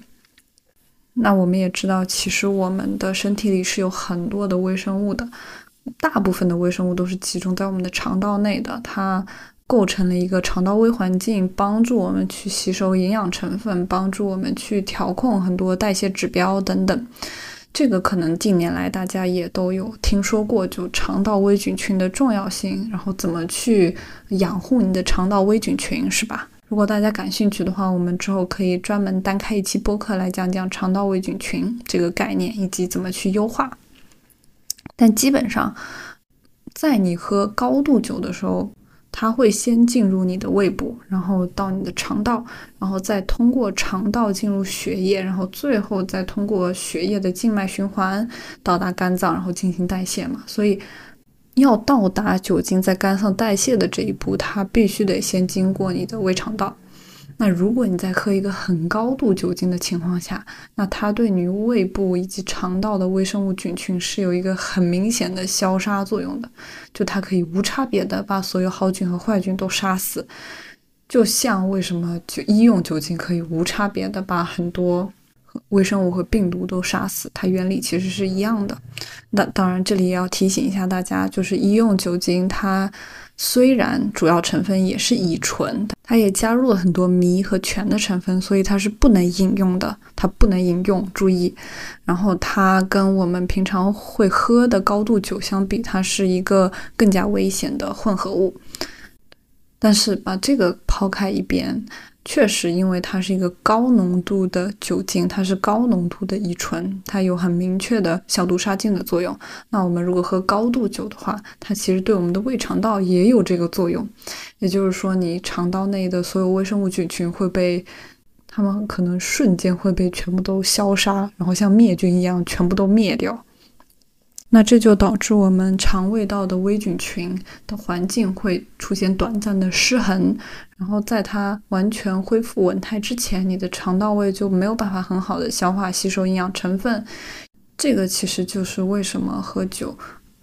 Speaker 1: 那我们也知道，其实我们的身体里是有很多的微生物的。大部分的微生物都是集中在我们的肠道内的，它构成了一个肠道微环境，帮助我们去吸收营养成分，帮助我们去调控很多代谢指标等等。这个可能近年来大家也都有听说过，就肠道微菌群的重要性，然后怎么去养护你的肠道微菌群，是吧？如果大家感兴趣的话，我们之后可以专门单开一期播客来讲讲肠道微菌群这个概念以及怎么去优化。但基本上，在你喝高度酒的时候，它会先进入你的胃部，然后到你的肠道，然后再通过肠道进入血液，然后最后再通过血液的静脉循环到达肝脏，然后进行代谢嘛。所以，要到达酒精在肝脏代谢的这一步，它必须得先经过你的胃肠道。那如果你在喝一个很高度酒精的情况下，那它对你胃部以及肠道的微生物菌群是有一个很明显的消杀作用的，就它可以无差别的把所有好菌和坏菌都杀死，就像为什么就医用酒精可以无差别的把很多微生物和病毒都杀死，它原理其实是一样的。那当然，这里也要提醒一下大家，就是医用酒精它。虽然主要成分也是乙醇，它也加入了很多醚和醛的成分，所以它是不能饮用的。它不能饮用，注意。然后它跟我们平常会喝的高度酒相比，它是一个更加危险的混合物。但是把这个抛开一边。确实，因为它是一个高浓度的酒精，它是高浓度的乙醇，它有很明确的消毒杀菌的作用。那我们如果喝高度酒的话，它其实对我们的胃肠道也有这个作用。也就是说，你肠道内的所有微生物菌群会被，它们可能瞬间会被全部都消杀，然后像灭菌一样全部都灭掉。那这就导致我们肠胃道的微菌群的环境会出现短暂的失衡，然后在它完全恢复稳态之前，你的肠道胃就没有办法很好的消化吸收营养成分，这个其实就是为什么喝酒，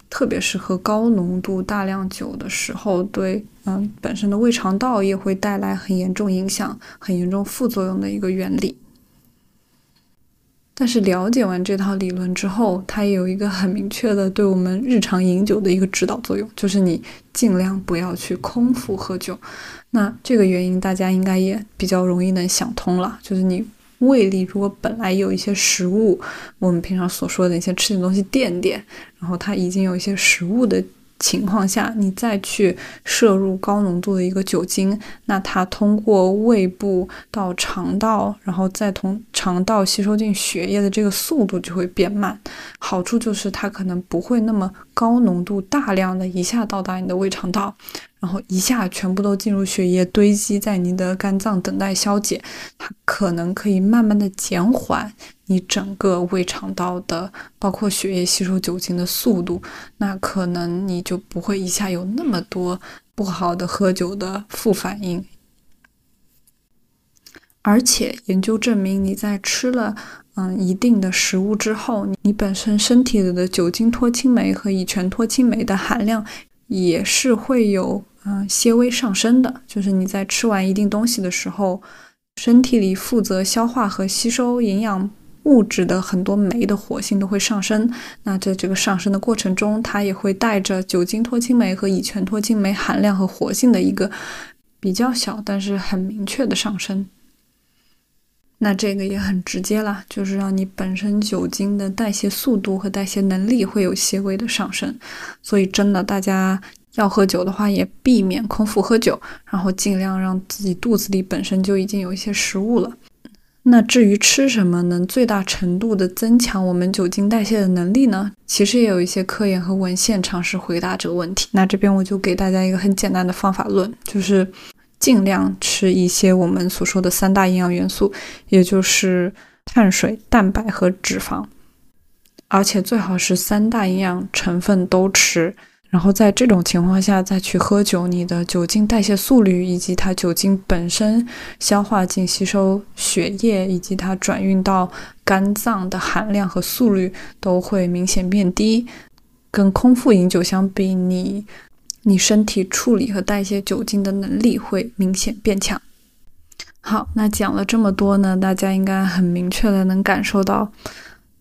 Speaker 1: 特别是喝高浓度大量酒的时候，对嗯本身的胃肠道也会带来很严重影响、很严重副作用的一个原理。但是了解完这套理论之后，它也有一个很明确的对我们日常饮酒的一个指导作用，就是你尽量不要去空腹喝酒。那这个原因大家应该也比较容易能想通了，就是你胃里如果本来有一些食物，我们平常所说的一些吃点东西垫垫，然后它已经有一些食物的。情况下，你再去摄入高浓度的一个酒精，那它通过胃部到肠道，然后再从肠道吸收进血液的这个速度就会变慢。好处就是它可能不会那么高浓度、大量的一下到达你的胃肠道。然后一下全部都进入血液，堆积在你的肝脏等待消解，它可能可以慢慢的减缓你整个胃肠道的包括血液吸收酒精的速度，那可能你就不会一下有那么多不好的喝酒的副反应。而且研究证明，你在吃了嗯一定的食物之后，你本身身体里的酒精脱氢酶和乙醛脱氢酶的含量也是会有。嗯，些微上升的，就是你在吃完一定东西的时候，身体里负责消化和吸收营养物质的很多酶的活性都会上升。那在这个上升的过程中，它也会带着酒精脱氢酶和乙醛脱氢酶含量和活性的一个比较小但是很明确的上升。那这个也很直接啦，就是让你本身酒精的代谢速度和代谢能力会有些微的上升。所以真的，大家。要喝酒的话，也避免空腹喝酒，然后尽量让自己肚子里本身就已经有一些食物了。那至于吃什么能最大程度的增强我们酒精代谢的能力呢？其实也有一些科研和文献尝试回答这个问题。那这边我就给大家一个很简单的方法论，就是尽量吃一些我们所说的三大营养元素，也就是碳水、蛋白和脂肪，而且最好是三大营养成分都吃。然后在这种情况下再去喝酒，你的酒精代谢速率以及它酒精本身消化进吸收血液以及它转运到肝脏的含量和速率都会明显变低。跟空腹饮酒相比，你你身体处理和代谢酒精的能力会明显变强。好，那讲了这么多呢，大家应该很明确的能感受到，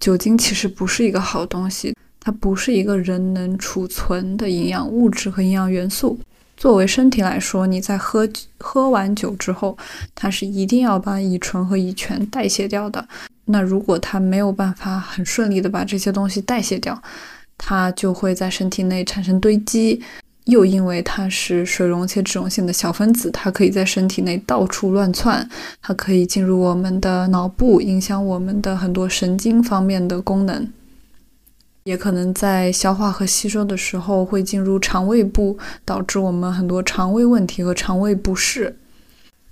Speaker 1: 酒精其实不是一个好东西。它不是一个人能储存的营养物质和营养元素。作为身体来说，你在喝喝完酒之后，它是一定要把乙醇和乙醛代谢掉的。那如果它没有办法很顺利的把这些东西代谢掉，它就会在身体内产生堆积。又因为它是水溶且脂溶性的小分子，它可以在身体内到处乱窜，它可以进入我们的脑部，影响我们的很多神经方面的功能。也可能在消化和吸收的时候会进入肠胃部，导致我们很多肠胃问题和肠胃不适。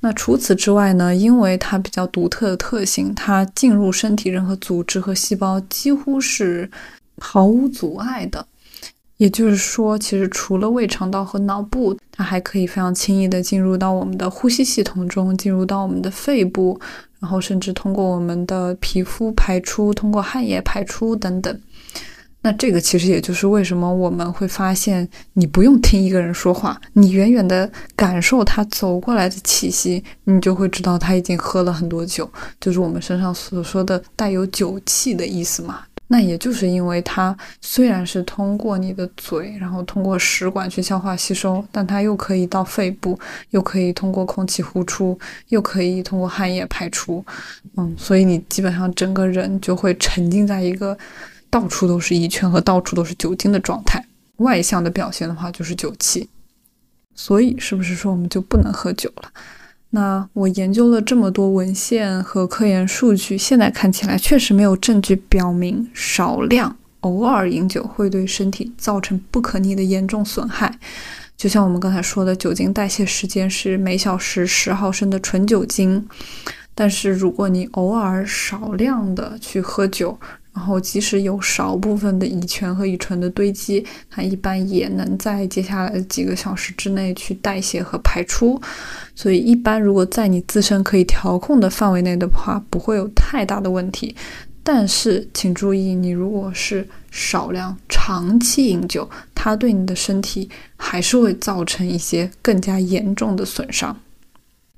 Speaker 1: 那除此之外呢？因为它比较独特的特性，它进入身体任何组织和细胞几乎是毫无阻碍的。也就是说，其实除了胃肠道和脑部，它还可以非常轻易的进入到我们的呼吸系统中，进入到我们的肺部，然后甚至通过我们的皮肤排出，通过汗液排出等等。那这个其实也就是为什么我们会发现，你不用听一个人说话，你远远的感受他走过来的气息，你就会知道他已经喝了很多酒，就是我们身上所说的带有酒气的意思嘛。那也就是因为它虽然是通过你的嘴，然后通过食管去消化吸收，但它又可以到肺部，又可以通过空气呼出，又可以通过汗液排出，嗯，所以你基本上整个人就会沉浸在一个。到处都是乙醛和到处都是酒精的状态，外向的表现的话就是酒气，所以是不是说我们就不能喝酒了？那我研究了这么多文献和科研数据，现在看起来确实没有证据表明少量偶尔饮酒会对身体造成不可逆的严重损害。就像我们刚才说的，酒精代谢时间是每小时十毫升的纯酒精，但是如果你偶尔少量的去喝酒，然后，即使有少部分的乙醛和乙醇的堆积，它一般也能在接下来的几个小时之内去代谢和排出。所以，一般如果在你自身可以调控的范围内的话，不会有太大的问题。但是请注意，你如果是少量长期饮酒，它对你的身体还是会造成一些更加严重的损伤。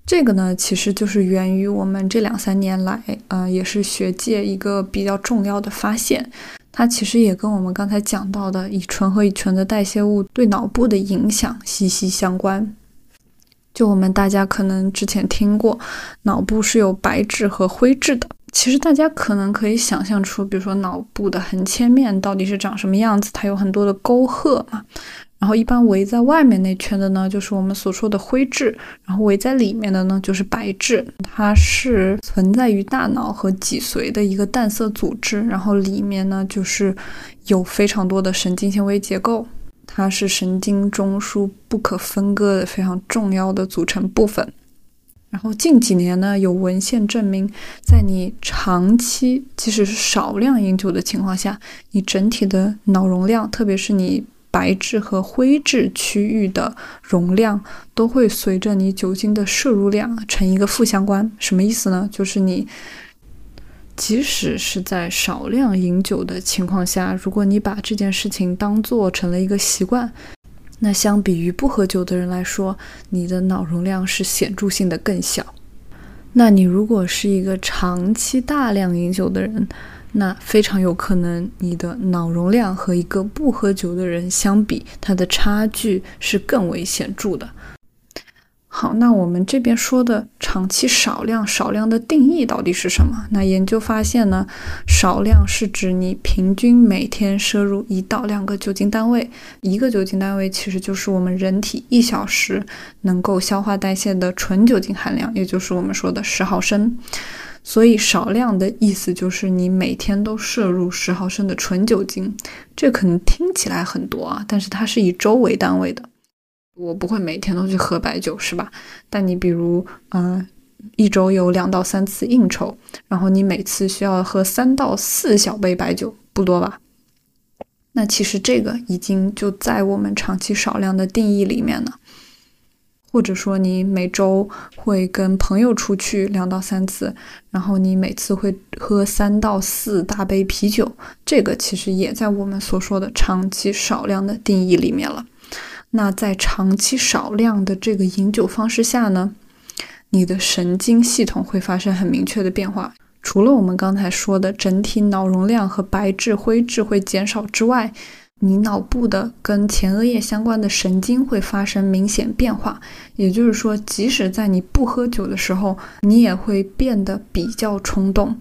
Speaker 1: 这个呢，其实就是源于我们这两三年来，呃，也是学界一个比较重要的发现。它其实也跟我们刚才讲到的乙醇和乙醇的代谢物对脑部的影响息息相关。就我们大家可能之前听过，脑部是有白质和灰质的。其实大家可能可以想象出，比如说脑部的横切面到底是长什么样子，它有很多的沟壑嘛。然后一般围在外面那圈的呢，就是我们所说的灰质，然后围在里面的呢，就是白质。它是存在于大脑和脊髓的一个淡色组织，然后里面呢，就是有非常多的神经纤维结构，它是神经中枢不可分割的非常重要的组成部分。然后近几年呢，有文献证明，在你长期即使是少量饮酒的情况下，你整体的脑容量，特别是你。白质和灰质区域的容量都会随着你酒精的摄入量成一个负相关。什么意思呢？就是你即使是在少量饮酒的情况下，如果你把这件事情当做成了一个习惯，那相比于不喝酒的人来说，你的脑容量是显著性的更小。那你如果是一个长期大量饮酒的人，那非常有可能，你的脑容量和一个不喝酒的人相比，它的差距是更为显著的。好，那我们这边说的长期少量，少量的定义到底是什么？那研究发现呢，少量是指你平均每天摄入一到两个酒精单位，一个酒精单位其实就是我们人体一小时能够消化代谢的纯酒精含量，也就是我们说的十毫升。所以少量的意思就是你每天都摄入十毫升的纯酒精，这可能听起来很多啊，但是它是以周为单位的。我不会每天都去喝白酒，是吧？但你比如，嗯，一周有两到三次应酬，然后你每次需要喝三到四小杯白酒，不多吧？那其实这个已经就在我们长期少量的定义里面了。或者说你每周会跟朋友出去两到三次，然后你每次会喝三到四大杯啤酒，这个其实也在我们所说的长期少量的定义里面了。那在长期少量的这个饮酒方式下呢，你的神经系统会发生很明确的变化。除了我们刚才说的整体脑容量和白质灰质会减少之外，你脑部的跟前额叶相关的神经会发生明显变化，也就是说，即使在你不喝酒的时候，你也会变得比较冲动。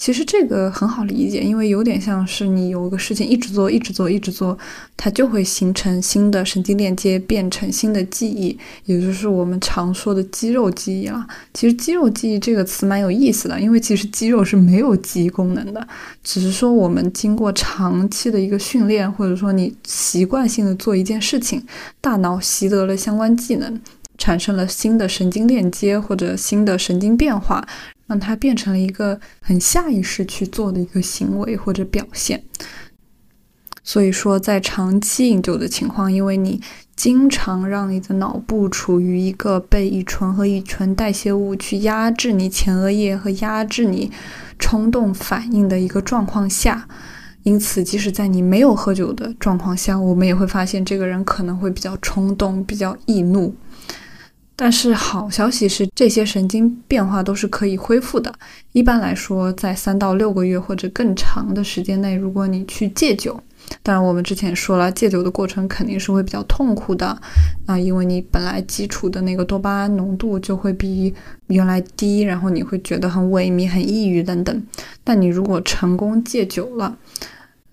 Speaker 1: 其实这个很好理解，因为有点像是你有一个事情一直做、一直做、一直做，它就会形成新的神经链接，变成新的记忆，也就是我们常说的肌肉记忆了。其实“肌肉记忆”这个词蛮有意思的，因为其实肌肉是没有记忆功能的，只是说我们经过长期的一个训练，或者说你习惯性的做一件事情，大脑习得了相关技能，产生了新的神经链接或者新的神经变化。让它变成了一个很下意识去做的一个行为或者表现。所以说，在长期饮酒的情况，因为你经常让你的脑部处于一个被乙醇和乙醇代谢物去压制你前额叶和压制你冲动反应的一个状况下，因此，即使在你没有喝酒的状况下，我们也会发现这个人可能会比较冲动、比较易怒。但是好消息是，这些神经变化都是可以恢复的。一般来说，在三到六个月或者更长的时间内，如果你去戒酒，当然我们之前说了，戒酒的过程肯定是会比较痛苦的啊，因为你本来基础的那个多巴胺浓度就会比原来低，然后你会觉得很萎靡、很抑郁等等。但你如果成功戒酒了，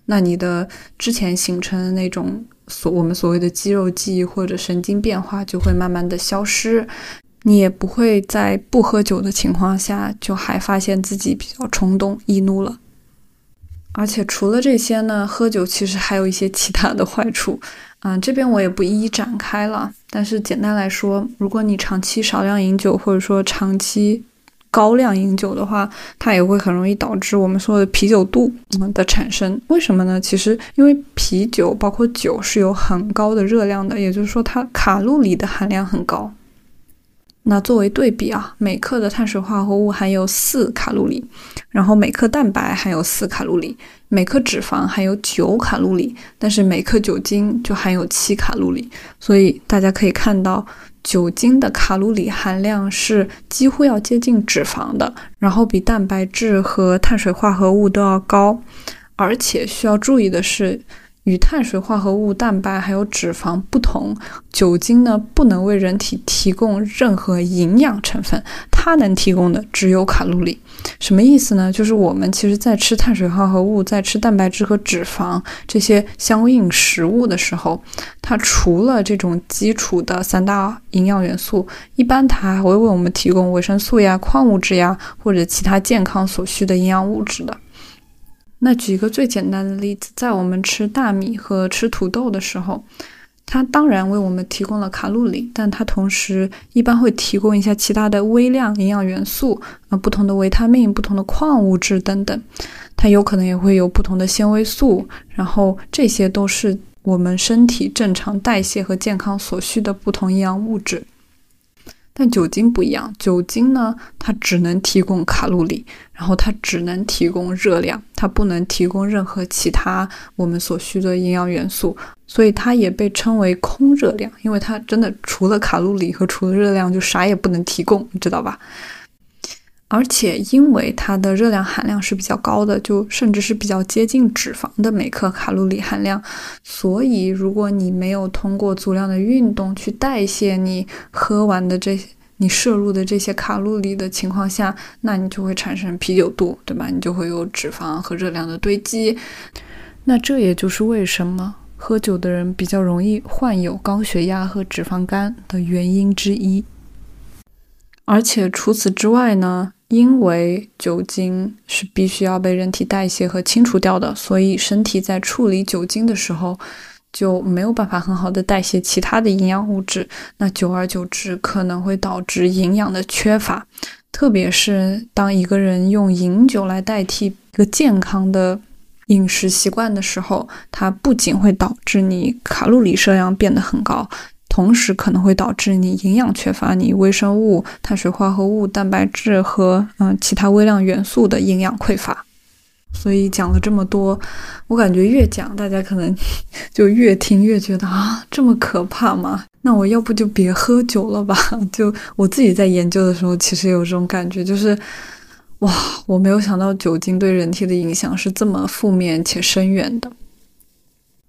Speaker 1: 那你的之前形成的那种。所我们所谓的肌肉记忆或者神经变化就会慢慢的消失，你也不会在不喝酒的情况下就还发现自己比较冲动易怒了。而且除了这些呢，喝酒其实还有一些其他的坏处，啊，这边我也不一一展开了。但是简单来说，如果你长期少量饮酒，或者说长期高量饮酒的话，它也会很容易导致我们说的啤酒肚的产生。为什么呢？其实因为啤酒包括酒是有很高的热量的，也就是说它卡路里的含量很高。那作为对比啊，每克的碳水化合物含有四卡路里，然后每克蛋白含有四卡路里，每克脂肪含有九卡路里，但是每克酒精就含有七卡路里。所以大家可以看到，酒精的卡路里含量是几乎要接近脂肪的，然后比蛋白质和碳水化合物都要高。而且需要注意的是。与碳水化合物、蛋白还有脂肪不同，酒精呢不能为人体提供任何营养成分，它能提供的只有卡路里。什么意思呢？就是我们其实在吃碳水化合物、在吃蛋白质和脂肪这些相应食物的时候，它除了这种基础的三大营养元素，一般它还会为我们提供维生素呀、矿物质呀或者其他健康所需的营养物质的。那举一个最简单的例子，在我们吃大米和吃土豆的时候，它当然为我们提供了卡路里，但它同时一般会提供一些其他的微量营养元素啊，不同的维他命、不同的矿物质等等，它有可能也会有不同的纤维素，然后这些都是我们身体正常代谢和健康所需的不同营养物质。但酒精不一样，酒精呢，它只能提供卡路里，然后它只能提供热量，它不能提供任何其他我们所需的营养元素，所以它也被称为空热量，因为它真的除了卡路里和除了热量就啥也不能提供，你知道吧？而且因为它的热量含量是比较高的，就甚至是比较接近脂肪的每克卡路里含量，所以如果你没有通过足量的运动去代谢你喝完的这些、你摄入的这些卡路里的情况下，那你就会产生啤酒肚，对吧？你就会有脂肪和热量的堆积。那这也就是为什么喝酒的人比较容易患有高血压和脂肪肝的原因之一。而且除此之外呢？因为酒精是必须要被人体代谢和清除掉的，所以身体在处理酒精的时候就没有办法很好的代谢其他的营养物质。那久而久之可能会导致营养的缺乏，特别是当一个人用饮酒来代替一个健康的饮食习惯的时候，它不仅会导致你卡路里摄量变得很高。同时可能会导致你营养缺乏，你微生物、碳水化合物、蛋白质和嗯其他微量元素的营养匮乏。所以讲了这么多，我感觉越讲大家可能 就越听越觉得啊这么可怕吗？那我要不就别喝酒了吧？就我自己在研究的时候，其实有这种感觉，就是哇，我没有想到酒精对人体的影响是这么负面且深远的。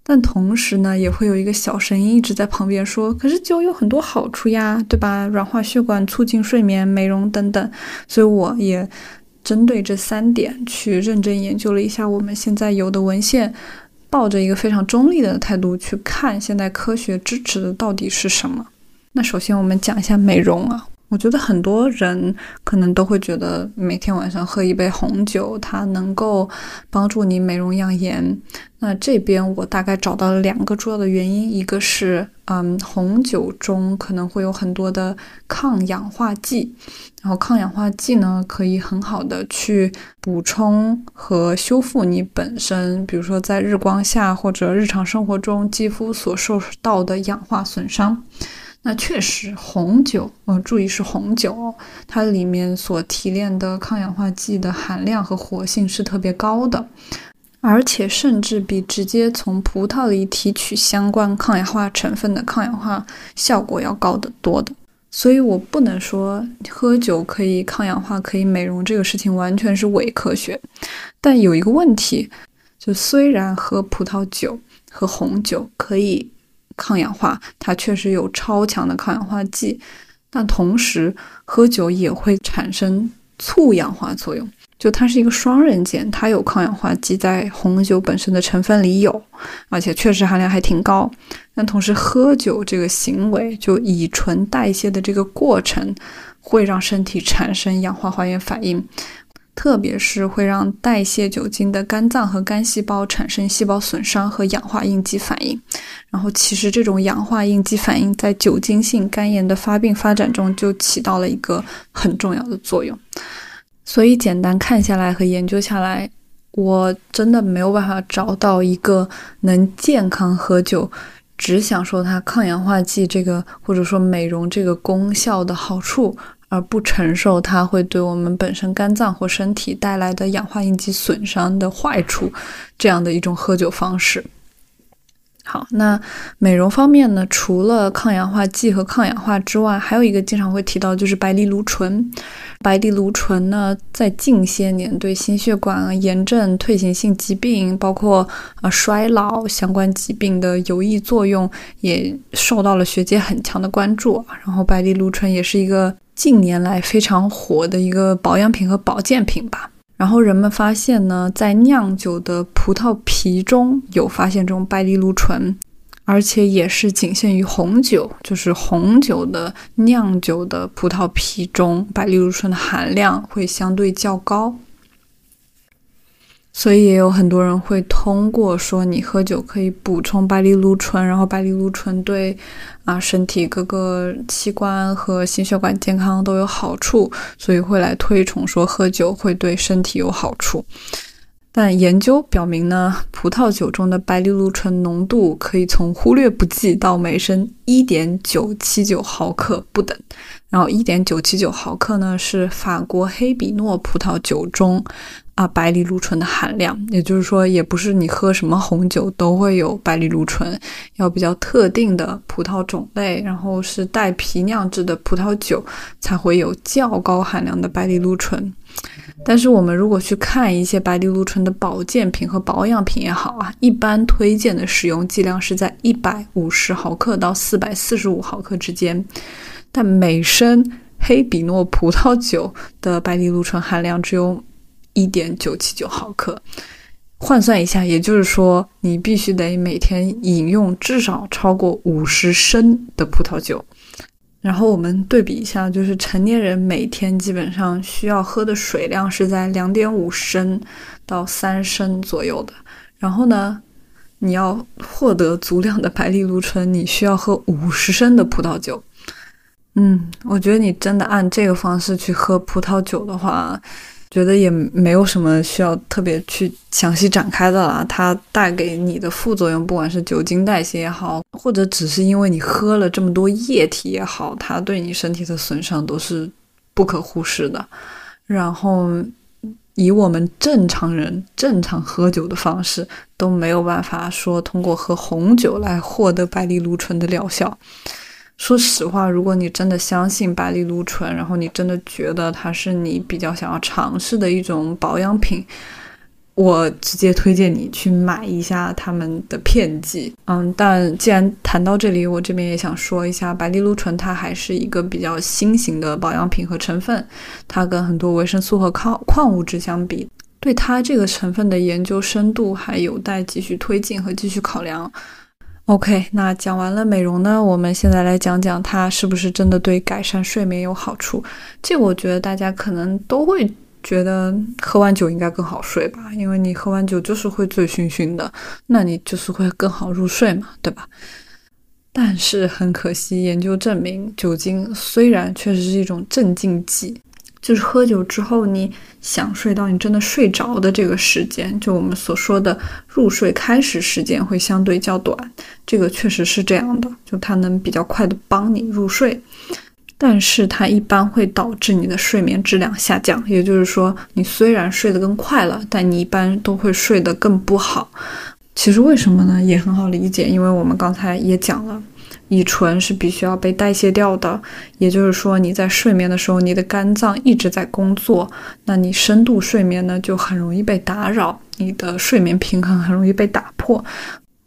Speaker 1: 但同时呢，也会有一个小声音一直在旁边说：“可是酒有很多好处呀，对吧？软化血管、促进睡眠、美容等等。”所以我也针对这三点去认真研究了一下我们现在有的文献，抱着一个非常中立的态度去看现代科学支持的到底是什么。那首先我们讲一下美容啊。我觉得很多人可能都会觉得每天晚上喝一杯红酒，它能够帮助你美容养颜。那这边我大概找到了两个主要的原因，一个是，嗯，红酒中可能会有很多的抗氧化剂，然后抗氧化剂呢可以很好的去补充和修复你本身，比如说在日光下或者日常生活中肌肤所受到的氧化损伤。那确实，红酒，呃，注意是红酒，它里面所提炼的抗氧化剂的含量和活性是特别高的，而且甚至比直接从葡萄里提取相关抗氧化成分的抗氧化效果要高得多的。所以我不能说喝酒可以抗氧化、可以美容这个事情完全是伪科学。但有一个问题，就虽然喝葡萄酒和红酒可以。抗氧化，它确实有超强的抗氧化剂，但同时喝酒也会产生促氧化作用，就它是一个双刃剑，它有抗氧化剂在红酒本身的成分里有，而且确实含量还挺高，但同时喝酒这个行为，就乙醇代谢的这个过程，会让身体产生氧化还原反应。特别是会让代谢酒精的肝脏和肝细胞产生细胞损伤和氧化应激反应，然后其实这种氧化应激反应在酒精性肝炎的发病发展中就起到了一个很重要的作用。所以简单看下来和研究下来，我真的没有办法找到一个能健康喝酒。只享受它抗氧化剂这个或者说美容这个功效的好处，而不承受它会对我们本身肝脏或身体带来的氧化应激损伤的坏处，这样的一种喝酒方式。好，那美容方面呢？除了抗氧化剂和抗氧化之外，还有一个经常会提到就是白藜芦醇。白藜芦醇呢，在近些年对心血管炎症、退行性疾病，包括呃衰老相关疾病的有益作用，也受到了学界很强的关注。然后，白藜芦醇也是一个近年来非常火的一个保养品和保健品吧。然后人们发现呢，在酿酒的葡萄皮中有发现这种白藜芦醇，而且也是仅限于红酒，就是红酒的酿酒的葡萄皮中白藜芦醇的含量会相对较高。所以也有很多人会通过说你喝酒可以补充白藜芦醇，然后白藜芦醇对啊身体各个器官和心血管健康都有好处，所以会来推崇说喝酒会对身体有好处。但研究表明呢，葡萄酒中的白藜芦醇浓度可以从忽略不计到每升一点九七九毫克不等。然后一点九七九毫克呢是法国黑比诺葡萄酒中。啊，白藜芦醇的含量，也就是说，也不是你喝什么红酒都会有白藜芦醇，要比较特定的葡萄种类，然后是带皮酿制的葡萄酒才会有较高含量的白藜芦醇。但是我们如果去看一些白藜芦醇的保健品和保养品也好啊，一般推荐的使用剂量是在一百五十毫克到四百四十五毫克之间，但每升黑比诺葡萄酒的白藜芦醇含量只有。一点九七九毫克，换算一下，也就是说，你必须得每天饮用至少超过五十升的葡萄酒。然后我们对比一下，就是成年人每天基本上需要喝的水量是在两点五升到三升左右的。然后呢，你要获得足量的白藜芦醇，你需要喝五十升的葡萄酒。嗯，我觉得你真的按这个方式去喝葡萄酒的话。觉得也没有什么需要特别去详细展开的啦。它带给你的副作用，不管是酒精代谢也好，或者只是因为你喝了这么多液体也好，它对你身体的损伤都是不可忽视的。然后，以我们正常人正常喝酒的方式，都没有办法说通过喝红酒来获得白藜芦醇的疗效。说实话，如果你真的相信白藜芦醇，然后你真的觉得它是你比较想要尝试的一种保养品，我直接推荐你去买一下他们的片剂。嗯，但既然谈到这里，我这边也想说一下，白藜芦醇它还是一个比较新型的保养品和成分，它跟很多维生素和矿矿物质相比，对它这个成分的研究深度还有待继续推进和继续考量。OK，那讲完了美容呢，我们现在来讲讲它是不是真的对改善睡眠有好处。这我觉得大家可能都会觉得喝完酒应该更好睡吧，因为你喝完酒就是会醉醺醺的，那你就是会更好入睡嘛，对吧？但是很可惜，研究证明，酒精虽然确实是一种镇静剂。就是喝酒之后，你想睡到你真的睡着的这个时间，就我们所说的入睡开始时间会相对较短，这个确实是这样的，就它能比较快的帮你入睡，但是它一般会导致你的睡眠质量下降，也就是说，你虽然睡得更快了，但你一般都会睡得更不好。其实为什么呢？也很好理解，因为我们刚才也讲了。乙醇是必须要被代谢掉的，也就是说，你在睡眠的时候，你的肝脏一直在工作，那你深度睡眠呢就很容易被打扰，你的睡眠平衡很容易被打破。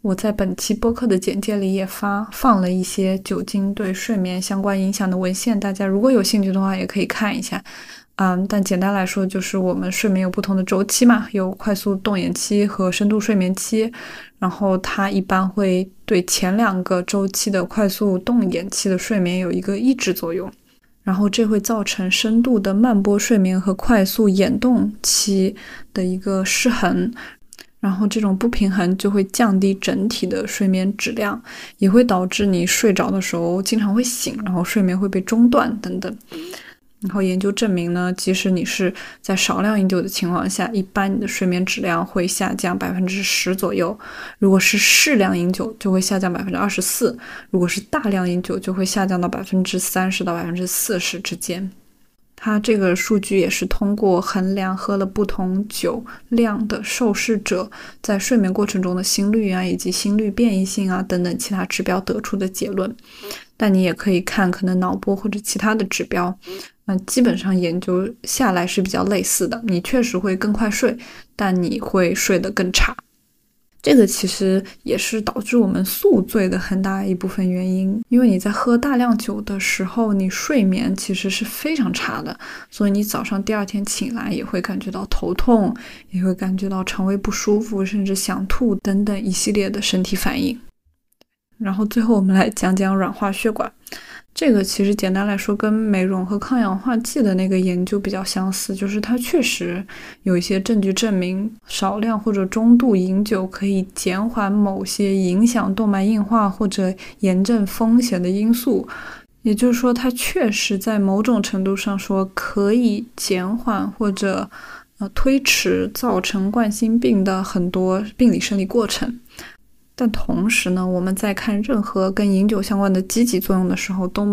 Speaker 1: 我在本期播客的简介里也发放了一些酒精对睡眠相关影响的文献，大家如果有兴趣的话，也可以看一下。嗯，但简单来说，就是我们睡眠有不同的周期嘛，有快速动眼期和深度睡眠期。然后它一般会对前两个周期的快速动眼期的睡眠有一个抑制作用，然后这会造成深度的慢波睡眠和快速眼动期的一个失衡，然后这种不平衡就会降低整体的睡眠质量，也会导致你睡着的时候经常会醒，然后睡眠会被中断等等。然后研究证明呢，即使你是在少量饮酒的情况下，一般你的睡眠质量会下降百分之十左右；如果是适量饮酒，就会下降百分之二十四；如果是大量饮酒，就会下降到百分之三十到百分之四十之间。它这个数据也是通过衡量喝了不同酒量的受试者在睡眠过程中的心率啊，以及心率变异性啊等等其他指标得出的结论。但你也可以看可能脑波或者其他的指标，那，基本上研究下来是比较类似的。你确实会更快睡，但你会睡得更差。这个其实也是导致我们宿醉的很大一部分原因，因为你在喝大量酒的时候，你睡眠其实是非常差的，所以你早上第二天醒来也会感觉到头痛，也会感觉到肠胃不舒服，甚至想吐等等一系列的身体反应。然后最后我们来讲讲软化血管。这个其实简单来说，跟美容和抗氧化剂的那个研究比较相似，就是它确实有一些证据证明，少量或者中度饮酒可以减缓某些影响动脉硬化或者炎症风险的因素。也就是说，它确实在某种程度上说可以减缓或者呃推迟造成冠心病的很多病理生理过程。但同时呢，我们在看任何跟饮酒相关的积极作用的时候，都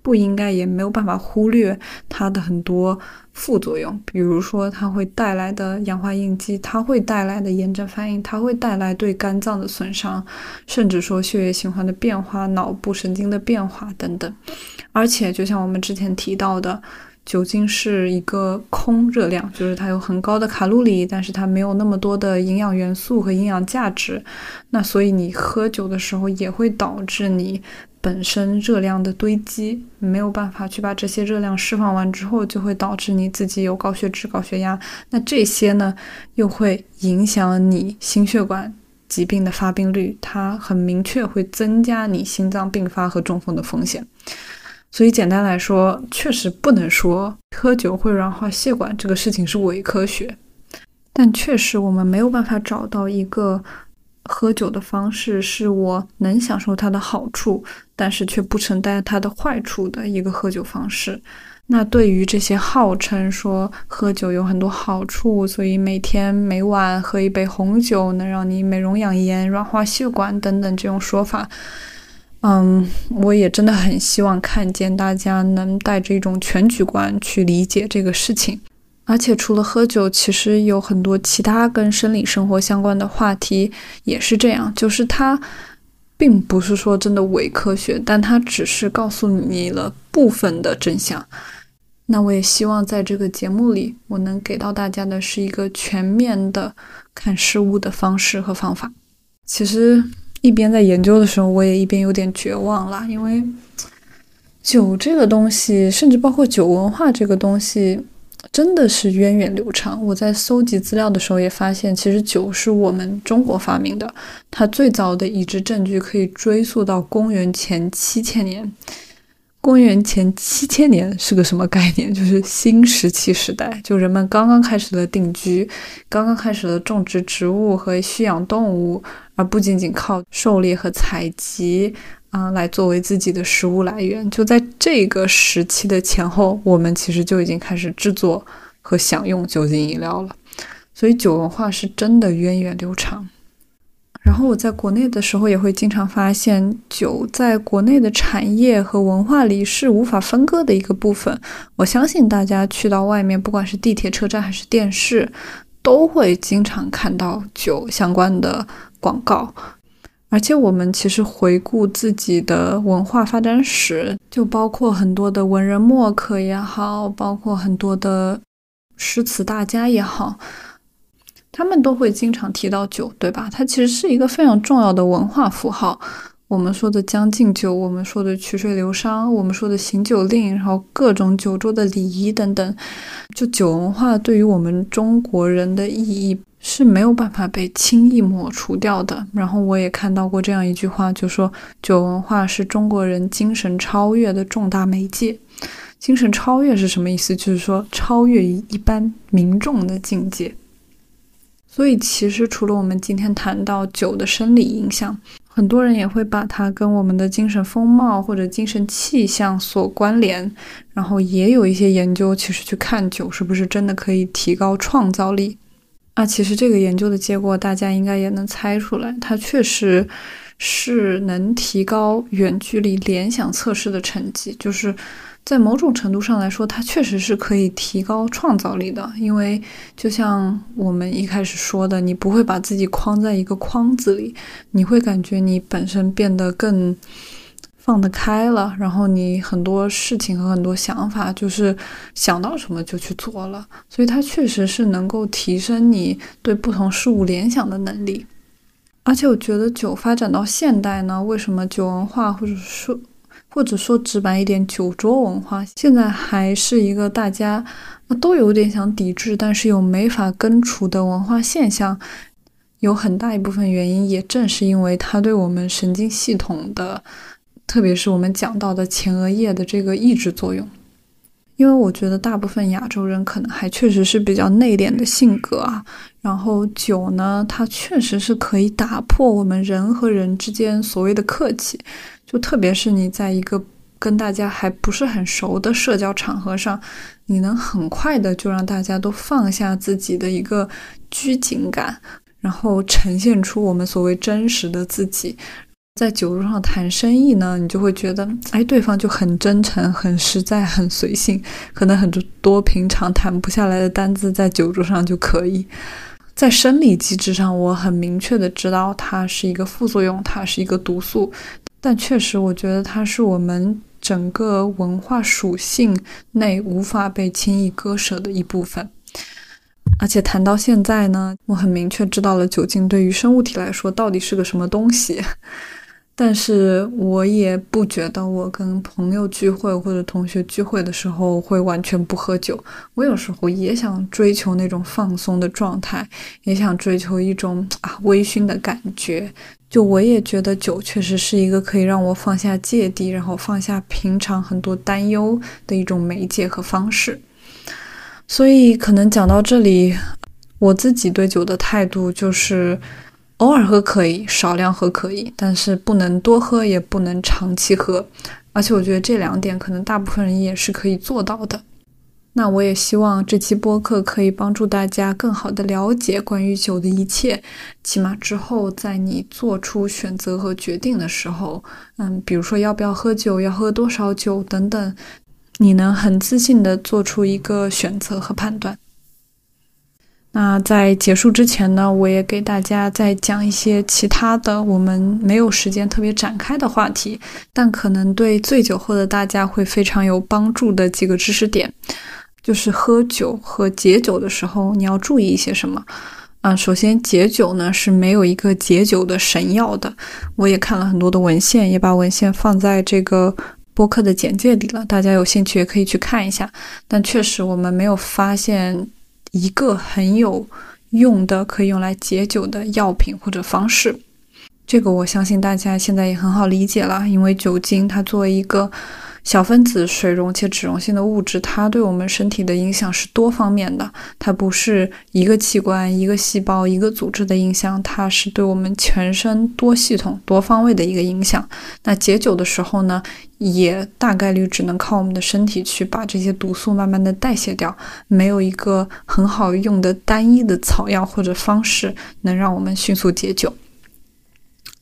Speaker 1: 不应该也没有办法忽略它的很多副作用。比如说，它会带来的氧化应激，它会带来的炎症反应，它会带来对肝脏的损伤，甚至说血液循环的变化、脑部神经的变化等等。而且，就像我们之前提到的。酒精是一个空热量，就是它有很高的卡路里，但是它没有那么多的营养元素和营养价值。那所以你喝酒的时候也会导致你本身热量的堆积，没有办法去把这些热量释放完之后，就会导致你自己有高血脂、高血压。那这些呢，又会影响你心血管疾病的发病率，它很明确会增加你心脏病发和中风的风险。所以简单来说，确实不能说喝酒会软化血管这个事情是伪科学，但确实我们没有办法找到一个喝酒的方式是我能享受它的好处，但是却不承担它的坏处的一个喝酒方式。那对于这些号称说喝酒有很多好处，所以每天每晚喝一杯红酒能让你美容养颜、软化血管等等这种说法。嗯，我也真的很希望看见大家能带着一种全局观去理解这个事情。而且除了喝酒，其实有很多其他跟生理生活相关的话题也是这样，就是它并不是说真的伪科学，但它只是告诉你了部分的真相。那我也希望在这个节目里，我能给到大家的是一个全面的看事物的方式和方法。其实。一边在研究的时候，我也一边有点绝望了，因为酒这个东西，甚至包括酒文化这个东西，真的是源远流长。我在搜集资料的时候也发现，其实酒是我们中国发明的，它最早的已知证据可以追溯到公元前七千年。公元前七千年是个什么概念？就是新石器时代，就人们刚刚开始了定居，刚刚开始了种植植物和驯养动物。而不仅仅靠狩猎和采集啊来作为自己的食物来源，就在这个时期的前后，我们其实就已经开始制作和享用酒精饮料了。所以酒文化是真的源远流长。然后我在国内的时候，也会经常发现，酒在国内的产业和文化里是无法分割的一个部分。我相信大家去到外面，不管是地铁、车站还是电视，都会经常看到酒相关的。广告，而且我们其实回顾自己的文化发展史，就包括很多的文人墨客也好，包括很多的诗词大家也好，他们都会经常提到酒，对吧？它其实是一个非常重要的文化符号。我们说的《将进酒》，我们说的曲水流觞，我们说的行酒令，然后各种酒桌的礼仪等等，就酒文化对于我们中国人的意义。是没有办法被轻易抹除掉的。然后我也看到过这样一句话，就说酒文化是中国人精神超越的重大媒介。精神超越是什么意思？就是说超越一般民众的境界。所以其实除了我们今天谈到酒的生理影响。很多人也会把它跟我们的精神风貌或者精神气象所关联，然后也有一些研究，其实去看酒是不是真的可以提高创造力。啊，其实这个研究的结果大家应该也能猜出来，它确实是能提高远距离联想测试的成绩，就是。在某种程度上来说，它确实是可以提高创造力的，因为就像我们一开始说的，你不会把自己框在一个框子里，你会感觉你本身变得更放得开了，然后你很多事情和很多想法就是想到什么就去做了，所以它确实是能够提升你对不同事物联想的能力。而且我觉得酒发展到现代呢，为什么酒文化或者说或者说直白一点，酒桌文化现在还是一个大家都有点想抵制，但是又没法根除的文化现象。有很大一部分原因，也正是因为它对我们神经系统的，特别是我们讲到的前额叶的这个抑制作用。因为我觉得大部分亚洲人可能还确实是比较内敛的性格啊，然后酒呢，它确实是可以打破我们人和人之间所谓的客气。就特别是你在一个跟大家还不是很熟的社交场合上，你能很快的就让大家都放下自己的一个拘谨感，然后呈现出我们所谓真实的自己。在酒桌上谈生意呢，你就会觉得，哎，对方就很真诚、很实在、很随性，可能很多平常谈不下来的单子在酒桌上就可以。在生理机制上，我很明确的知道它是一个副作用，它是一个毒素。但确实，我觉得它是我们整个文化属性内无法被轻易割舍的一部分。而且谈到现在呢，我很明确知道了酒精对于生物体来说到底是个什么东西。但是我也不觉得我跟朋友聚会或者同学聚会的时候会完全不喝酒。我有时候也想追求那种放松的状态，也想追求一种啊微醺的感觉。就我也觉得酒确实是一个可以让我放下芥蒂，然后放下平常很多担忧的一种媒介和方式。所以可能讲到这里，我自己对酒的态度就是。偶尔喝可以，少量喝可以，但是不能多喝，也不能长期喝。而且我觉得这两点可能大部分人也是可以做到的。那我也希望这期播客可以帮助大家更好的了解关于酒的一切，起码之后在你做出选择和决定的时候，嗯，比如说要不要喝酒，要喝多少酒等等，你能很自信的做出一个选择和判断。那在结束之前呢，我也给大家再讲一些其他的我们没有时间特别展开的话题，但可能对醉酒后的大家会非常有帮助的几个知识点，就是喝酒和解酒的时候你要注意一些什么。啊，首先解酒呢是没有一个解酒的神药的，我也看了很多的文献，也把文献放在这个播客的简介里了，大家有兴趣也可以去看一下。但确实我们没有发现。一个很有用的可以用来解酒的药品或者方式，这个我相信大家现在也很好理解了，因为酒精它作为一个。小分子水溶且脂溶性的物质，它对我们身体的影响是多方面的。它不是一个器官、一个细胞、一个组织的影响，它是对我们全身多系统、多方位的一个影响。那解酒的时候呢，也大概率只能靠我们的身体去把这些毒素慢慢的代谢掉，没有一个很好用的单一的草药或者方式能让我们迅速解酒。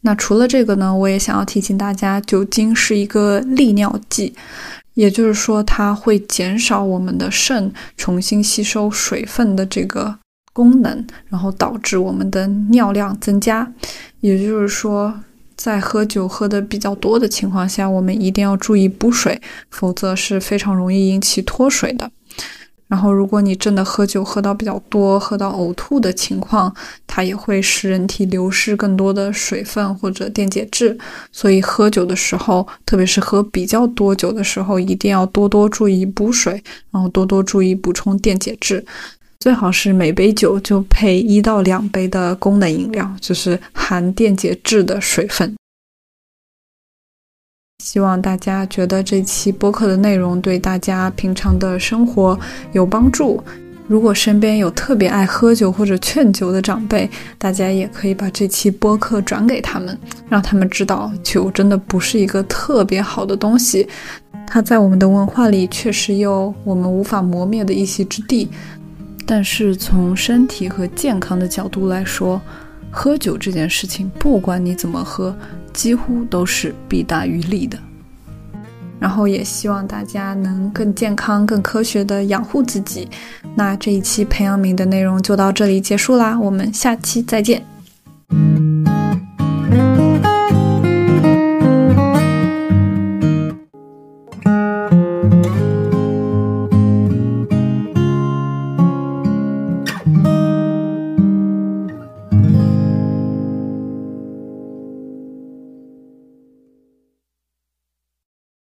Speaker 1: 那除了这个呢，我也想要提醒大家，酒精是一个利尿剂，也就是说它会减少我们的肾重新吸收水分的这个功能，然后导致我们的尿量增加。也就是说，在喝酒喝的比较多的情况下，我们一定要注意补水，否则是非常容易引起脱水的。然后，如果你真的喝酒喝到比较多，喝到呕吐的情况，它也会使人体流失更多的水分或者电解质。所以，喝酒的时候，特别是喝比较多酒的时候，一定要多多注意补水，然后多多注意补充电解质。最好是每杯酒就配一到两杯的功能饮料，就是含电解质的水分。希望大家觉得这期播客的内容对大家平常的生活有帮助。如果身边有特别爱喝酒或者劝酒的长辈，大家也可以把这期播客转给他们，让他们知道酒真的不是一个特别好的东西。它在我们的文化里确实有我们无法磨灭的一席之地，但是从身体和健康的角度来说，喝酒这件事情，不管你怎么喝，几乎都是弊大于利的。然后也希望大家能更健康、更科学的养护自己。那这一期培养皿的内容就到这里结束啦，我们下期再见。